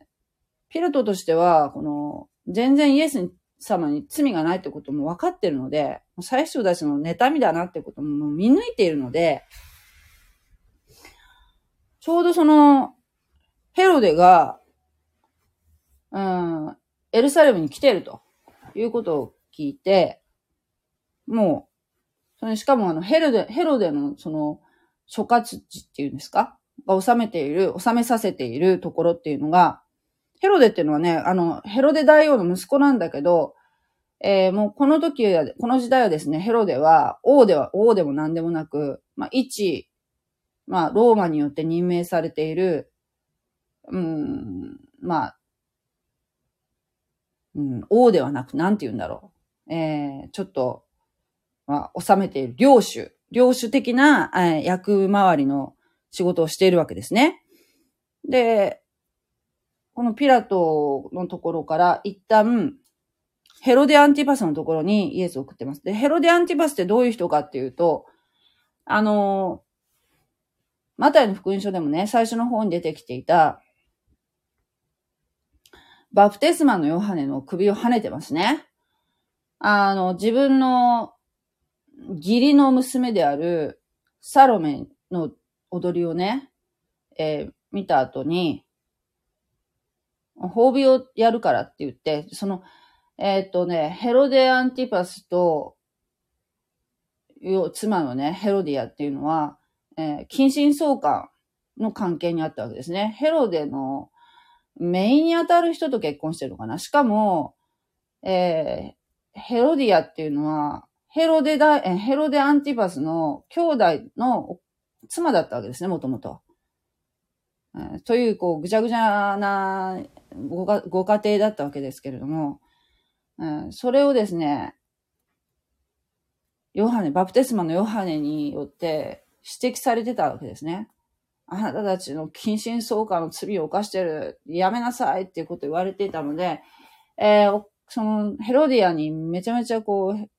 ピラトとしては、この、全然イエス様に罪がないってことも分かってるので、最初たちの妬みだなってことも見抜いているので、ちょうどその、ヘロデが、うん、エルサレムに来てるということを聞いて、もう、それしかもあの、ヘロデ、ヘロデのその、諸葛地っていうんですか？が収めている、収めさせているところっていうのが、ヘロデっていうのはね、あの、ヘロデ大王の息子なんだけど、えー、もうこの時は、この時代はですね、ヘロデは、王では、王でも何でもなく、まあ、一、まあ、ローマによって任命されている、うん、まあ、うん、王ではなく、なんて言うんだろう。えー、ちょっと、まあ、収めている領主、領主的な、えー、役回りの仕事をしているわけですね。で、このピラトのところから一旦、ヘロデアンティパスのところにイエスを送ってます。で、ヘロデアンティパスってどういう人かっていうと、あの、マタイの福音書でもね、最初の方に出てきていた、バプテスマのヨハネの首を跳ねてますね。あの、自分の義理の娘であるサロメの踊りをね、えー、見た後に、褒美をやるからって言って、その、えっ、とね、ヘロデアンティパスと、妻のね、ヘロディアっていうのは、えー、近親相関の関係にあったわけですね。ヘロデのメインに当たる人と結婚してるのかな。しかも、えー、ヘロディアっていうのは、ヘロデダ、えヘロデアンティパスの兄弟の妻だったわけですね、もともと。という、こう、ぐちゃぐちゃなごご家庭だったわけですけれども、うん、それをですね、ヨハネ、バプテスマのヨハネによって指摘されてたわけですね。あなたたちの近親相関の罪を犯してる。やめなさいっていうこと言われていたので、えー、そのヘロディアにめちゃめちゃこう、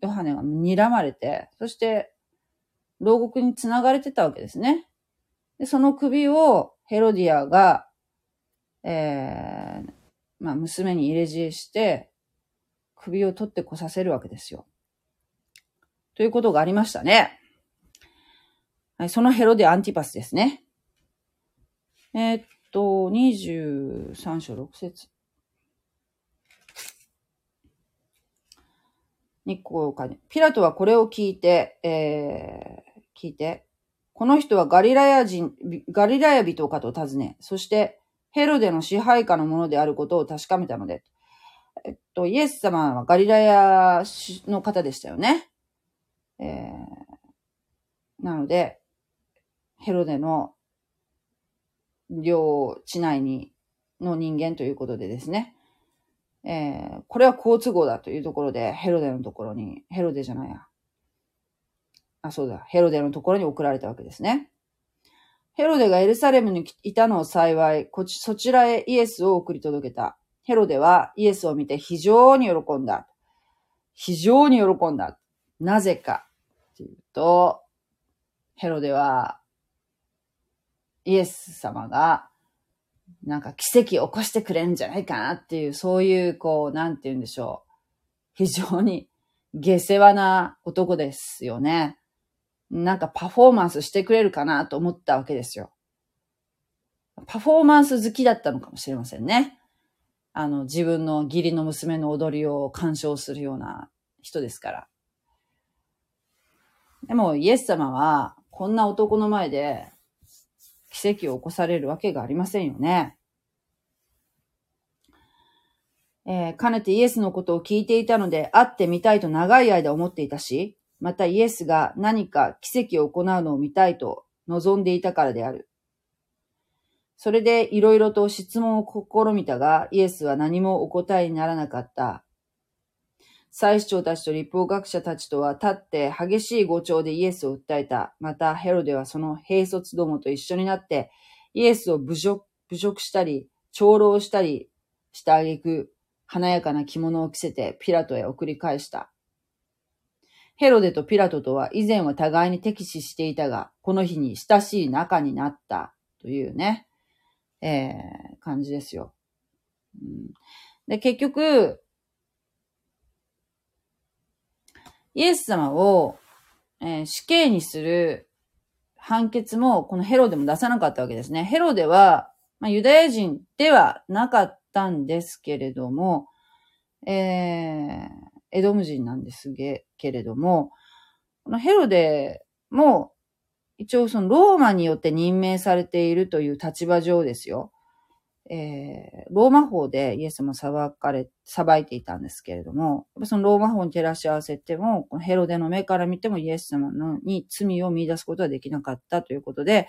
ヨハネが睨まれて、そして牢獄に繋がれてたわけですね。で、その首をヘロディアが、えー、まあ、娘に入れ知恵して、首を取ってこさせるわけですよ。ということがありましたね。はい、そのヘロデアンティパスですね。えー、っと、23章6節日光かね。ピラトはこれを聞いて、えー、聞いて、この人はガリラヤ人、ガリラヤ人かと尋ね、そしてヘロデの支配下のものであることを確かめたので、えっと、イエス様はガリラヤの方でしたよね。えー、なので、ヘロデの領地内に、の人間ということでですね。えー、これは好都合だというところで、ヘロデのところに、ヘロデじゃないや。あ、そうだ。ヘロデのところに送られたわけですね。ヘロデがエルサレムにいたのを幸い、こち、そちらへイエスを送り届けた。ヘロデはイエスを見て非常に喜んだ。非常に喜んだ。なぜかっていうと、ヘロデはイエス様が、なんか奇跡を起こしてくれんじゃないかなっていう、そういう、こう、なんて言うんでしょう。非常に下世話な男ですよね。なんかパフォーマンスしてくれるかなと思ったわけですよ。パフォーマンス好きだったのかもしれませんね。あの、自分の義理の娘の踊りを鑑賞するような人ですから。でも、イエス様は、こんな男の前で、奇跡を起こされるわけがありませんよね。えー、かねてイエスのことを聞いていたので、会ってみたいと長い間思っていたし、またイエスが何か奇跡を行うのを見たいと望んでいたからである。それでいろいろと質問を試みたが、イエスは何もお答えにならなかった。祭司長たちと立法学者たちとは立って激しい誤調でイエスを訴えた。またヘロデはその兵卒どもと一緒になってイエスを侮辱侮辱したり、長老したりした挙句、華やかな着物を着せてピラトへ送り返した。ヘロデとピラトとは以前は互いに敵視していたが、この日に親しい仲になったというね、えー、感じですよ。うん、で、結局、イエス様を、えー、死刑にする判決も、このヘロデも出さなかったわけですね。ヘロデは、まあ、ユダヤ人ではなかったんですけれども、えー、エドム人なんですげけれども、このヘロデも、一応そのローマによって任命されているという立場上ですよ。えー、ローマ法でイエスも裁かれ、裁いていたんですけれども、そのローマ法に照らし合わせても、このヘロデの目から見てもイエス様のに罪を見出すことはできなかったということで、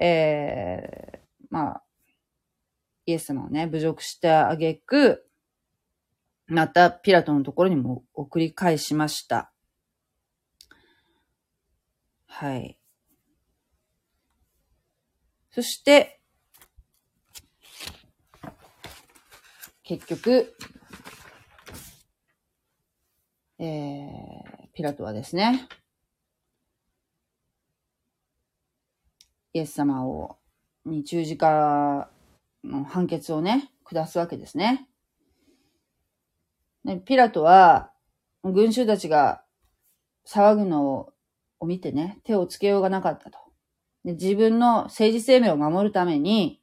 えー、まあ、イエス様をね、侮辱してあげく、またピラトのところにも送り返しました。はい。そして、結局、えー、ピラトはですね、イエス様を、に十字架の判決をね、下すわけですね。でピラトは、群衆たちが騒ぐのを見てね、手をつけようがなかったと。で自分の政治生命を守るために、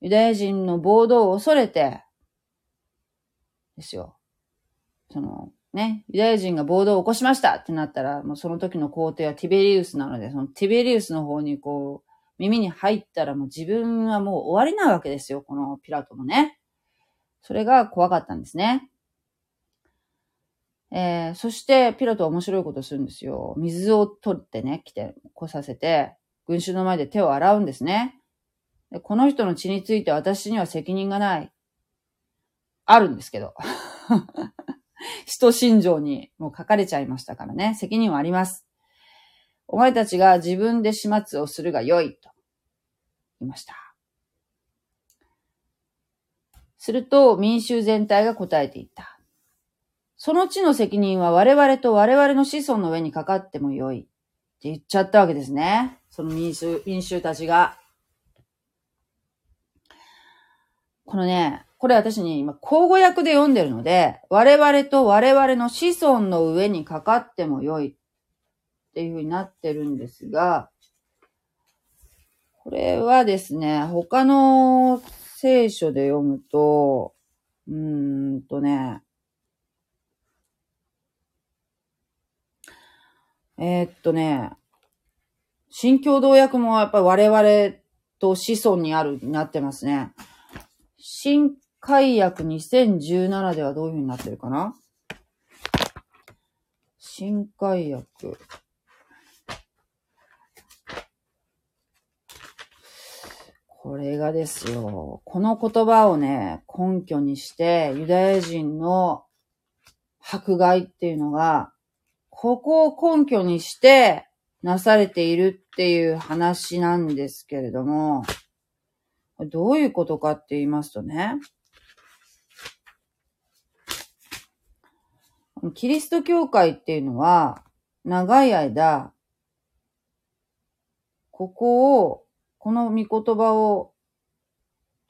ユダヤ人の暴動を恐れて、ですよ。その、ね、ユダヤ人が暴動を起こしましたってなったら、もうその時の皇帝はティベリウスなので、そのティベリウスの方にこう、耳に入ったらもう自分はもう終わりなわけですよ、このピラトもね。それが怖かったんですね。えー、そしてピラトは面白いことするんですよ。水を取ってね、来て、こさせて、群衆の前で手を洗うんですね。でこの人の血について私には責任がない。あるんですけど。使徒信条にもう書かれちゃいましたからね。責任はあります。お前たちが自分で始末をするが良いと言いました。すると民衆全体が答えていった。その地の責任は我々と我々の子孫の上にかかっても良いって言っちゃったわけですね。その民衆、民衆たちが。このね、これ私に今、交互訳で読んでるので、我々と我々の子孫の上にかかっても良いっていう風になってるんですが、これはですね、他の聖書で読むと、うーんとね、えー、っとね、新共同訳もやっぱり我々と子孫にある、になってますね。新解約2017ではどういう風になってるかな？新解約。これがですよ。この言葉をね、根拠にして、ユダヤ人の迫害っていうのが、ここを根拠にしてなされているっていう話なんですけれども、どういうことかって言いますとね、キリスト教会っていうのは、長い間、ここを、この御言葉を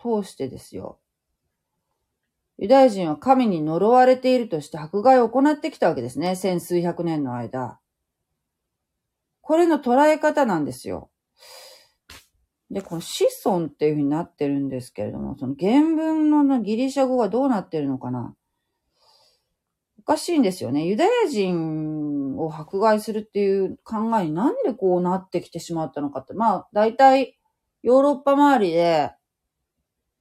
通してですよ。ユダヤ人は神に呪われているとして迫害を行ってきたわけですね。千数百年の間。これの捉え方なんですよ。で、この子孫っていう風になってるんですけれども、その原文のギリシャ語がどうなってるのかなおかしいんですよね。ユダヤ人を迫害するっていう考えになんでこうなってきてしまったのかって。まあ、大体、ヨーロッパ周りで、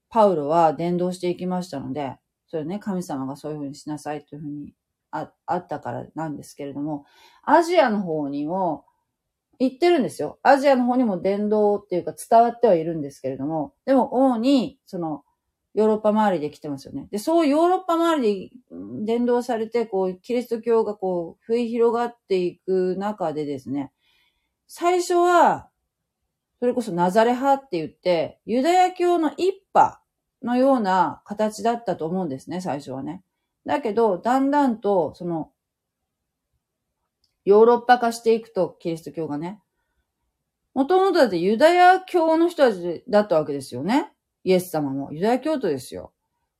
パウロは伝道していきましたので、それね、神様がそういうふうにしなさいというふうにああったからなんですけれども、アジアの方にも行ってるんですよ。アジアの方にも伝道っていうか伝わってはいるんですけれども、でも主に、その、ヨーロッパ周りで来てますよね。で、そうヨーロッパ周りで伝道されて、こう、キリスト教がこう、増え広がっていく中でですね、最初は、それこそナザレ派って言って、ユダヤ教の一派のような形だったと思うんですね、最初はね。だけど、だんだんと、その、ヨーロッパ化していくと、キリスト教がね。もともとだってユダヤ教の人たちだったわけですよね。イエス様もユダヤ教徒ですよ。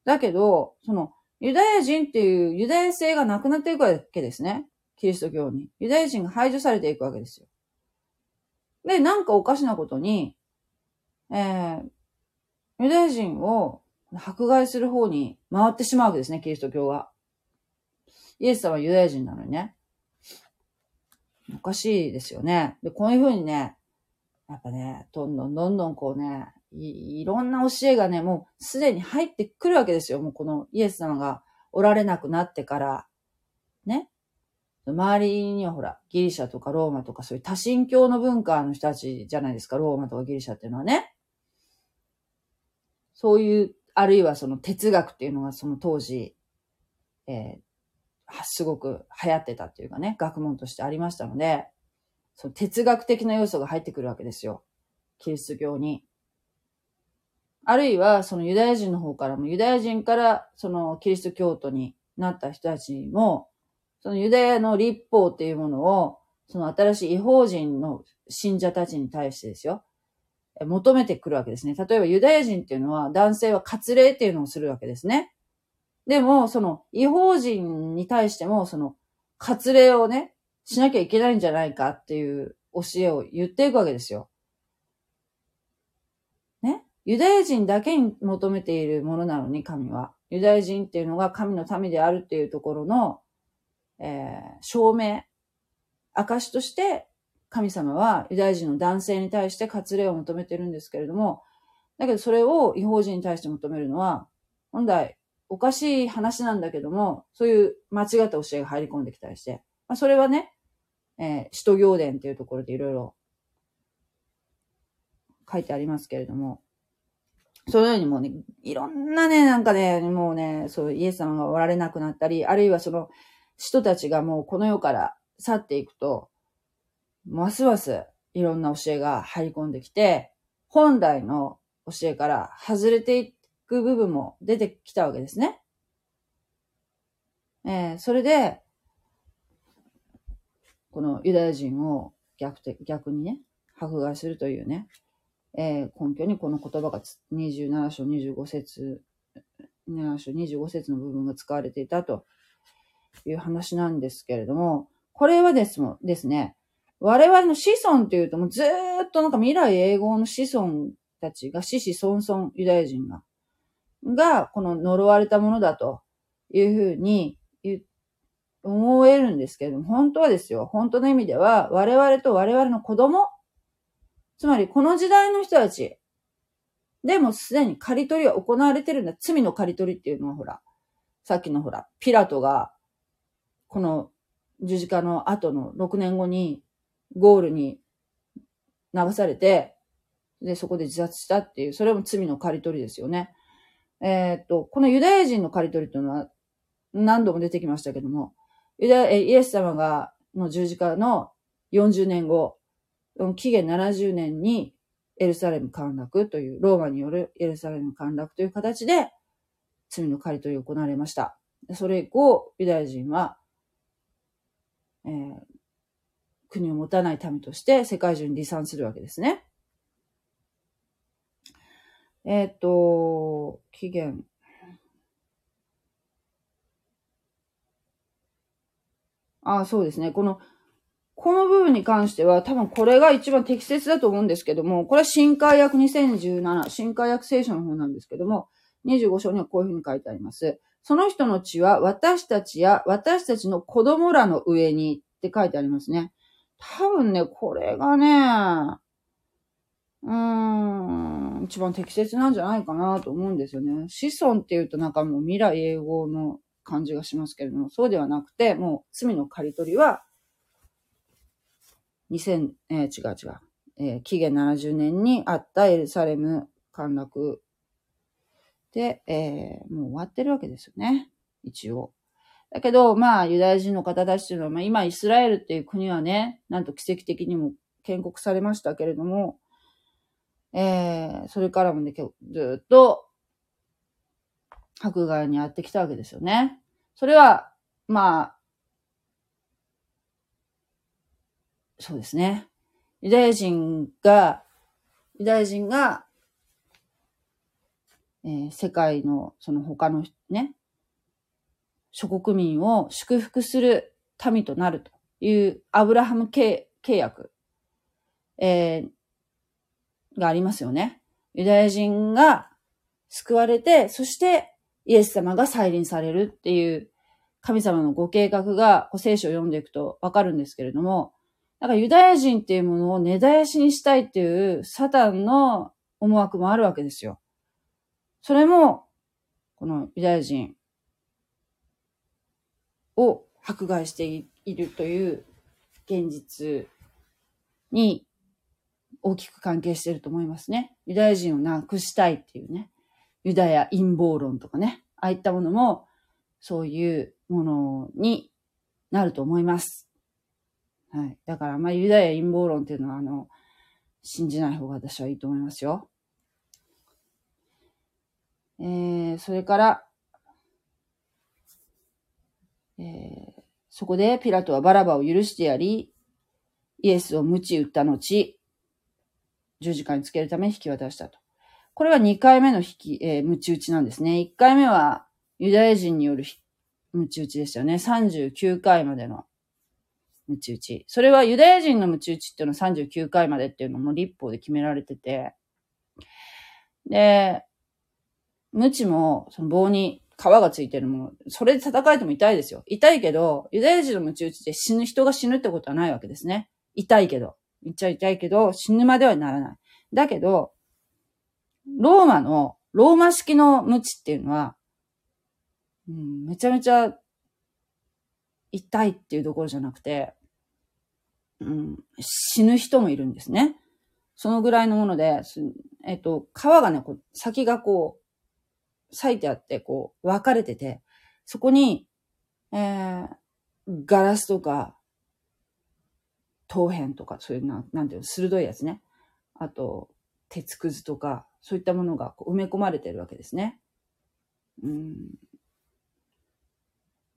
だけど、その、ユダヤ人っていうユダヤ性がなくなっていくわけですね。キリスト教に。ユダヤ人が排除されていくわけですよ。で、なんかおかしなことに、えー、ユダヤ人を迫害する方に回ってしまうわけですね、キリスト教が。イエス様はユダヤ人なのにね。おかしいですよね。で、こういうふうにね、やっぱね、どんどんどんどんこうね、いいろんな教えがね、もうすでに入ってくるわけですよ。もうこのイエス様がおられなくなってから、ね。周りにはほら、ギリシャとかローマとかそういう多神教の文化の人たちじゃないですか、ローマとかギリシャっていうのはね。そういう、あるいはその哲学っていうのがその当時、えー、すごく流行ってたっていうかね、学問としてありましたので、その哲学的な要素が入ってくるわけですよ。キリスト教に。あるいは、そのユダヤ人の方からも、ユダヤ人からそのキリスト教徒になった人たちも、そのユダヤの立法っていうものを、その新しい違法人の信者たちに対してですよ、求めてくるわけですね。例えばユダヤ人っていうのは男性は割礼っていうのをするわけですね。でも、その違法人に対しても、その割礼をね、しなきゃいけないんじゃないかっていう教えを言っていくわけですよ。ね？ユダヤ人だけに求めているものなのに、神は。ユダヤ人っていうのが神の民であるっていうところの、えー、証明、証として、神様はユダヤ人の男性に対して割礼を求めてるんですけれども、だけどそれを違法人に対して求めるのは、本来おかしい話なんだけども、そういう間違った教えが入り込んできたりして、まあ、それはね、えー、使徒行伝っていうところでいろいろ書いてありますけれども、そのようにもうね、いろんなね、なんかね、もうね、そう、イエス様がおられなくなったり、あるいはその人たちがもうこの世から去っていくと、ますますいろんな教えが入り込んできて、本来の教えから外れていく部分も出てきたわけですね。えー、それで、このユダヤ人を逆逆にね、迫害するというね、えー、根拠にこの言葉が27章25節、7章25節の部分が使われていたという話なんですけれども、これはですもですね、我々の子孫というともうずっとなんか未来永劫の子孫たちが子々孫々ユダヤ人が、がこの呪われたものだというふうに思えるんですけれども、本当はですよ、本当の意味では我々と我々の子供、つまりこの時代の人たち、でもすでに刈り取りは行われてるんだ。罪の刈り取りっていうのはほら、さっきのほら、ピラトが、この十字架の後の6年後にゴールに流されて、で、そこで自殺したっていう、それも罪の刈り取りですよね。えー、っと、このユダヤ人の刈り取りというのは何度も出てきましたけども、ユダイエス様が、の十字架の40年後、紀元70年にエルサレム陥落という、ローマによるエルサレム陥落という形で、罪の刈り取りが行われました。それ以降、ユダヤ人は、えー、国を持たない民として世界中に離散するわけですね。えっ、ー、と、期限。ああ、そうですね。この、この部分に関しては、多分これが一番適切だと思うんですけども、これは新海約2017、新海約聖書の方なんですけども、25章にはこういうふうに書いてあります。その人の血は私たちや私たちの子供らの上にって書いてありますね。多分ね、これがね、うーん、一番適切なんじゃないかなと思うんですよね。子孫っていうとなんかもう未来永劫の感じがしますけれども、そうではなくて、もう罪の刈り取りは、2000、えー、違う違う、えー、紀元70年にあったエルサレム陥落で、えー、もう終わってるわけですよね。一応。だけど、まあ、ユダヤ人の方たちというのは、まあ、今、イスラエルっていう国はね、なんと奇跡的にも建国されましたけれども、えー、それからもね、ずっと、迫害にやってきたわけですよね。それは、まあ、そうですね。ユダヤ人が、ユダヤ人が、えー、世界のその他のね、諸国民を祝福する民となるというアブラハム契約、えー、がありますよね。ユダヤ人が救われて、そしてイエス様が再臨されるっていう神様のご計画が聖書を読んでいくとわかるんですけれども、なんかユダヤ人っていうものを根絶やしにしたいっていうサタンの思惑もあるわけですよ。それも、このユダヤ人を迫害しているという現実に大きく関係していると思いますね。ユダヤ人をなくしたいっていうね。ユダヤ陰謀論とかね。ああいったものもそういうものになると思います。はい。だから、まあ、ユダヤ陰謀論っていうのは、あの、信じない方が私はいいと思いますよ。えー、それから、えー、そこでピラトはバラバを許してやり、イエスを鞭打った後、十字架につけるため引き渡したと。これは2回目の引き、えー、鞭打ちなんですね。1回目はユダヤ人による鞭打ちでしたよね。39回までの鞭打ち。それはユダヤ人の鞭打ちっていうのは39回までっていうのも立法で決められてて、で、鞭もその棒に皮がついてるもの、それで叩かれても痛いですよ。痛いけど、ユダヤ人の鞭打ちで死ぬ、人が死ぬってことはないわけですね。痛いけど。言っちゃ痛いけど、死ぬまではならない。だけど、ローマの、ローマ式の鞭っていうのは、うん、めちゃめちゃ痛いっていうところじゃなくて、うん、死ぬ人もいるんですね。そのぐらいのもので、えっと、皮がね、こう先がこう、裂いてあって、こう、分かれてて、そこに、えー、ガラスとか、陶片とか、そういうな、なんていうの、鋭いやつね。あと、鉄くずとか、そういったものがこう埋め込まれてるわけですね。うん。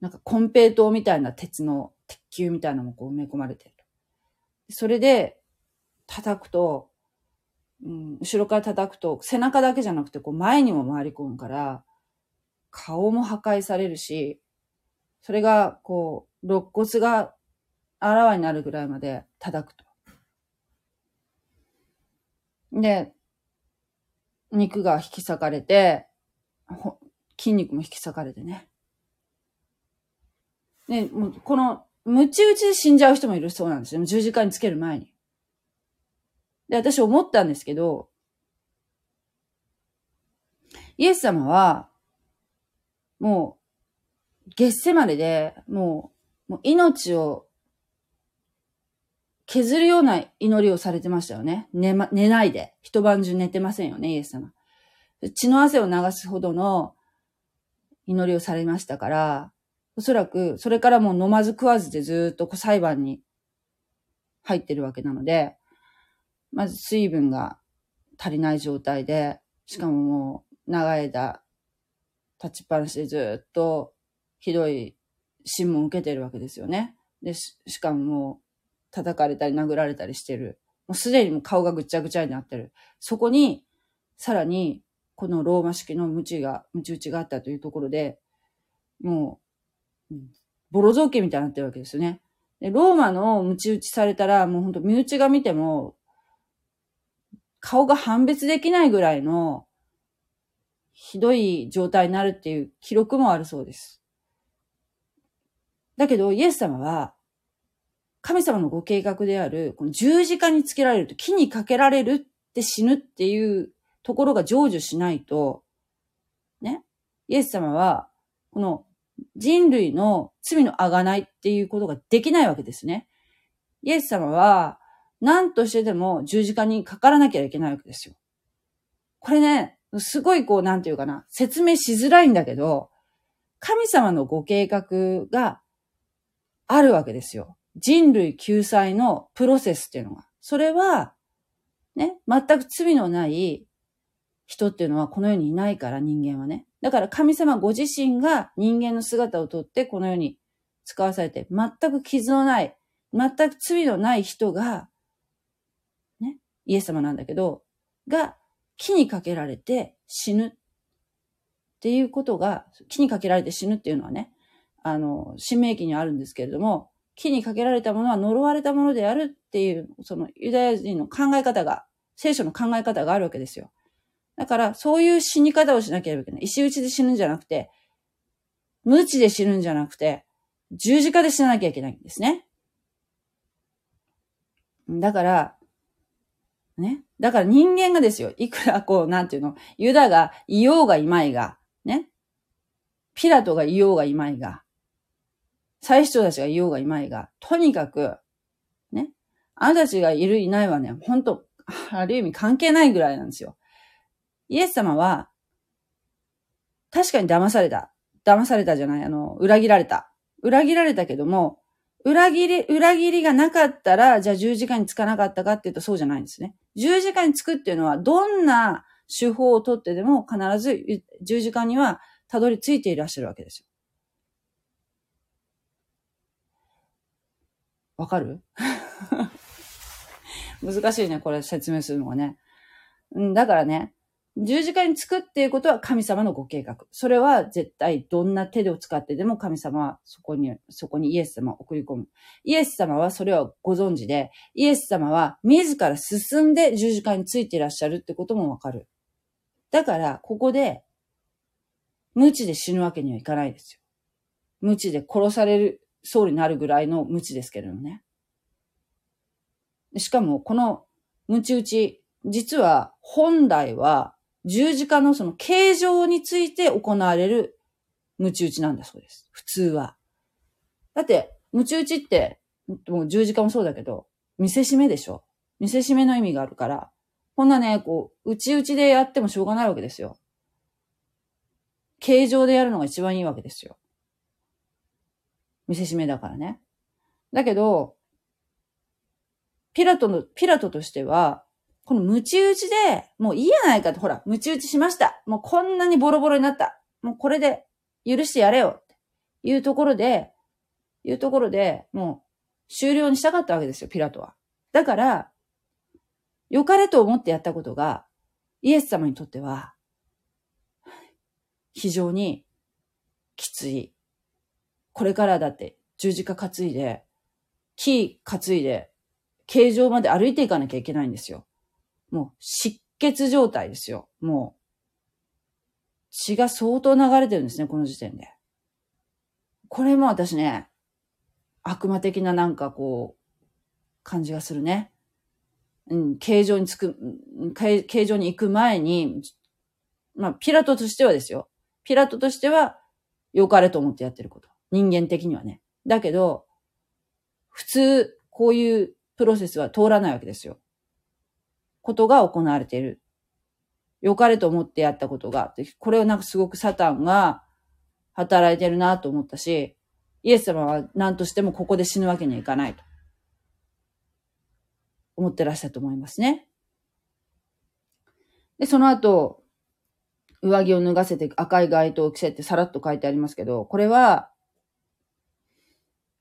なんか、コンペイトみたいな鉄の鉄球みたいなのもこう埋め込まれてる。それで、叩くと、うん、後ろから叩くと、背中だけじゃなくて、こう前にも回り込むから、顔も破壊されるし、それが、こう、肋骨があらわになるぐらいまで叩くと。で、肉が引き裂かれて、筋肉も引き裂かれてね。ね、もうこの、ムチ打ちで死んじゃう人もいるそうなんですよ。十字架につける前に。で、私思ったんですけど、イエス様は、もう、月世までで、もう、もう命を削るような祈りをされてましたよね。寝ま、寝ないで。一晩中寝てませんよね、イエス様。血の汗を流すほどの祈りをされましたから、おそらく、それからもう飲まず食わずでずっと裁判に入ってるわけなので、まず水分が足りない状態で、しかももう長い間立ちっぱなしでずっとひどい審問を受けてるわけですよね。で、しかももう叩かれたり殴られたりしてる。もうすでにもう顔がぐちゃぐちゃになってる。そこに、さらに、このローマ式の無知が、無知打ちがあったというところで、もう、ボロ造形みたいになってるわけですよね。で、ローマの無知打ちされたら、もうほんと身内が見ても、顔が判別できないぐらいの、ひどい状態になるっていう記録もあるそうです。だけど、イエス様は、神様のご計画である、この十字架につけられると、木にかけられるって死ぬっていうところが成就しないと、ね、イエス様は、この人類の罪のあがないっていうことができないわけですね。イエス様は、何としてでも十字架にかからなきゃいけないわけですよ。これね、すごいこう、なんていうかな、説明しづらいんだけど、神様のご計画があるわけですよ。人類救済のプロセスっていうのが。それは、ね、全く罪のない人っていうのはこの世にいないから人間はね。だから神様ご自身が人間の姿をとってこの世に使わされて、全く傷のない、全く罪のない人が、イエス様なんだけど、が木にかけられて死ぬっていうことが、木にかけられて死ぬっていうのはね、あの、新明記にあるんですけれども、木にかけられたものは呪われたものであるっていう、そのユダヤ人の考え方が、聖書の考え方があるわけですよ。だから、そういう死に方をしなければいけない。石打ちで死ぬんじゃなくて、無知で死ぬんじゃなくて、十字架で死ななきゃいけないんですね。だから、ね。だから人間がですよ。いくらこう、なんていうの、ユダがいようがいまいが、ね。ピラトがいようがいまいが、最主張たちがいようがいまいが、とにかく、ね、あなたたちがいるいないはね、本当ある意味関係ないぐらいなんですよ。イエス様は、確かに騙された。騙されたじゃない、あの、裏切られた。裏切られたけども、裏切り、裏切りがなかったら、じゃあ十字架につかなかったかっていうとそうじゃないんですね。十字架につくっていうのは、どんな手法をとってでも必ず十字架にはたどり着いていらっしゃるわけですよ。わかる？難しいね、これ説明するのがね。うん、だからね、十字架につくっていうことは神様のご計画。それは絶対どんな手でを使ってでも神様はそこに、そこにイエス様を送り込む。イエス様はそれはご存知で、イエス様は自ら進んで十字架についていらっしゃるってこともわかる。だから、ここで、無知で死ぬわけにはいかないですよ。無知で殺されるそうになるぐらいの無知ですけれどもね。しかも、この無知打ち、実は本来は十字架のその形状について行われる無知打ちなんだそうです。普通は。だって、無知打ちって、もう十字架もそうだけど、見せしめでしょ見せしめの意味があるから、こんなね、こう、内々でやってもしょうがないわけですよ。形状でやるのが一番いいわけですよ。見せしめだからね。だけど、ピラトの、ピラトとしては、このムチ打ちで、もういいやないかと、ほら、ムチ打ちしました。もうこんなにボロボロになった。もうこれで許してやれよ。っていうところで、いうところで、もう終了にしたかったわけですよ、ピラトは。だから、良かれと思ってやったことが、イエス様にとっては、非常にきつい。これからだって十字架担いで、木担いで、形状まで歩いていかなきゃいけないんですよ。もう失血状態ですよ。もう、血が相当流れてるんですね、この時点で。これも私ね、悪魔的ななんかこう、感じがするね。うん、形状につく、形状に行く前に、まあ、ピラトとしてはですよ。ピラトとしては、良かれと思ってやってること。人間的にはね。だけど、普通、こういうプロセスは通らないわけですよ。ことが行われている。良かれと思ってやったことが、これをなんかすごくサタンが働いてるなと思ったし、イエス様は何としてもここで死ぬわけにはいかないと。思ってらっしゃると思いますね。で、その後、上着を脱がせて赤い街灯を着せてさらっと書いてありますけど、これは、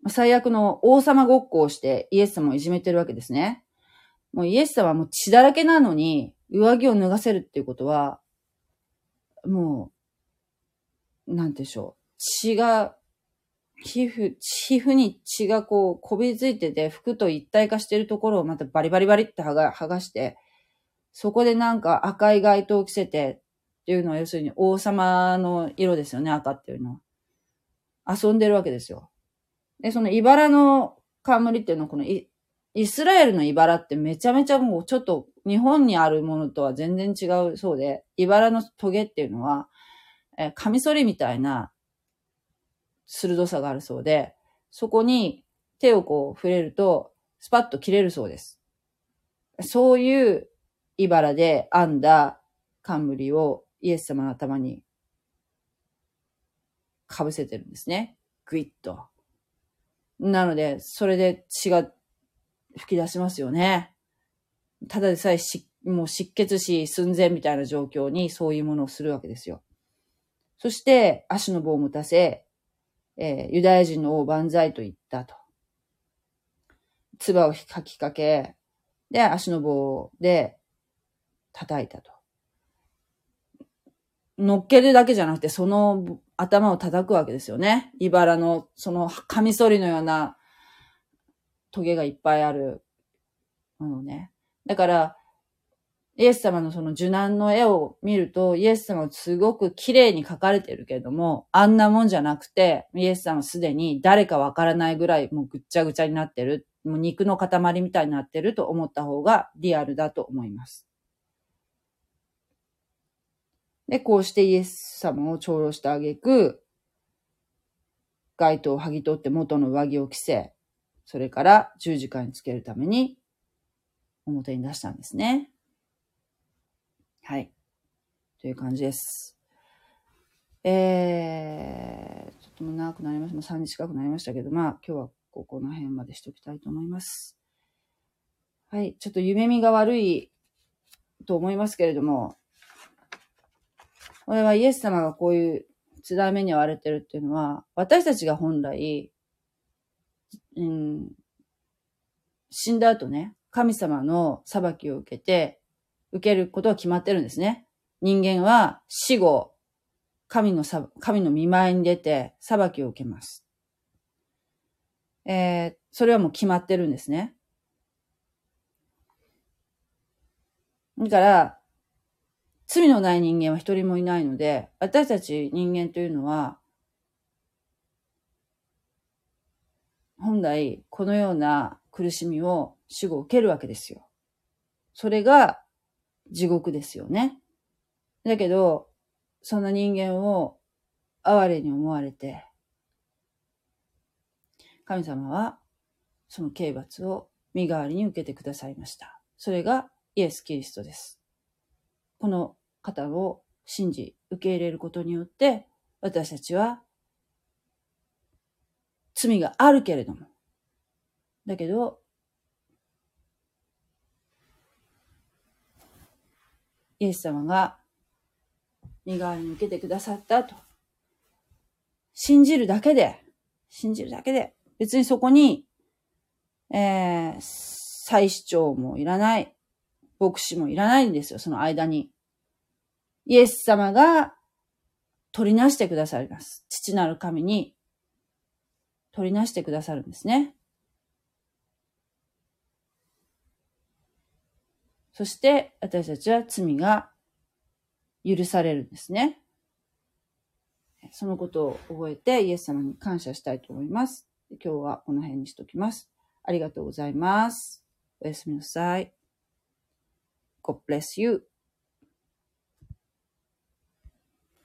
最悪の王様ごっこをしてイエス様をいじめてるわけですね。もうイエス様はもう血だらけなのに、上着を脱がせるっていうことは、もう、なんでしょう。血が皮膚、皮膚に血がこう、こびりついてて、服と一体化してるところをまたバリバリバリって剥が剥がして、そこでなんか赤い街灯を着せてっていうのは要するに王様の色ですよね、赤っていうのは。遊んでるわけですよ。で、その茨の冠っていうのはこのイイスラエルの茨ってめちゃめちゃもうちょっと日本にあるものとは全然違うそうで、茨のトゲっていうのは、えカミソリみたいな鋭さがあるそうで、そこに手をこう触れると、スパッと切れるそうです。そういう茨で編んだ冠をイエス様の頭に被せてるんですね。グイッと。なので、それで血が吹き出しますよね。ただでさえし、もう失血死寸前みたいな状況にそういうものをするわけですよ。そして、足の棒を持たせ、えー、ユダヤ人の王万歳と言ったと。唾をかきかけ、で、足の棒で叩いたと。乗っけるだけじゃなくて、その頭を叩くわけですよね。茨の、その、カミソリのような、トゲがいっぱいあるものね。だから、イエス様のその受難の絵を見ると、イエス様はすごく綺麗に描かれてるけれども、あんなもんじゃなくて、イエス様はすでに誰かわからないぐらいもうぐっちゃぐちゃになってる、もう肉の塊みたいになってると思った方がリアルだと思います。で、こうしてイエス様を長老してあげく、街灯を剥ぎ取って元の上着を着せ、それから十字架につけるために表に出したんですね。はい。という感じです。えー、ちょっと長くなりました。もう3日近くなりましたけど、まあ今日はここの辺までしておきたいと思います。はい。ちょっと夢見が悪いと思いますけれども、これはイエス様がこういう辛い目に遭われてるっていうのは、私たちが本来、うん、死んだ後ね、神様の裁きを受けて、受けることは決まってるんですね。人間は死後、神の神の見舞いに出て裁きを受けます。えー、それはもう決まってるんですね。だから、罪のない人間は一人もいないので、私たち人間というのは、本来このような苦しみを死後受けるわけですよ。それが地獄ですよね。だけど、そんな人間を哀れに思われて、神様はその刑罰を身代わりに受けてくださいました。それがイエス・キリストです。この方を信じ、受け入れることによって、私たちは罪があるけれども、だけど、イエス様が身代わりに受けてくださったと。信じるだけで、信じるだけで、別にそこに、えー、再主張もいらない、牧師もいらないんですよ、その間に。イエス様が取りなしてくださります。父なる神に取りなしてくださるんですね。そして私たちは罪が許されるんですね。そのことを覚えてイエス様に感謝したいと思います。今日はこの辺にしときます。ありがとうございます。おやすみなさい。God bless you.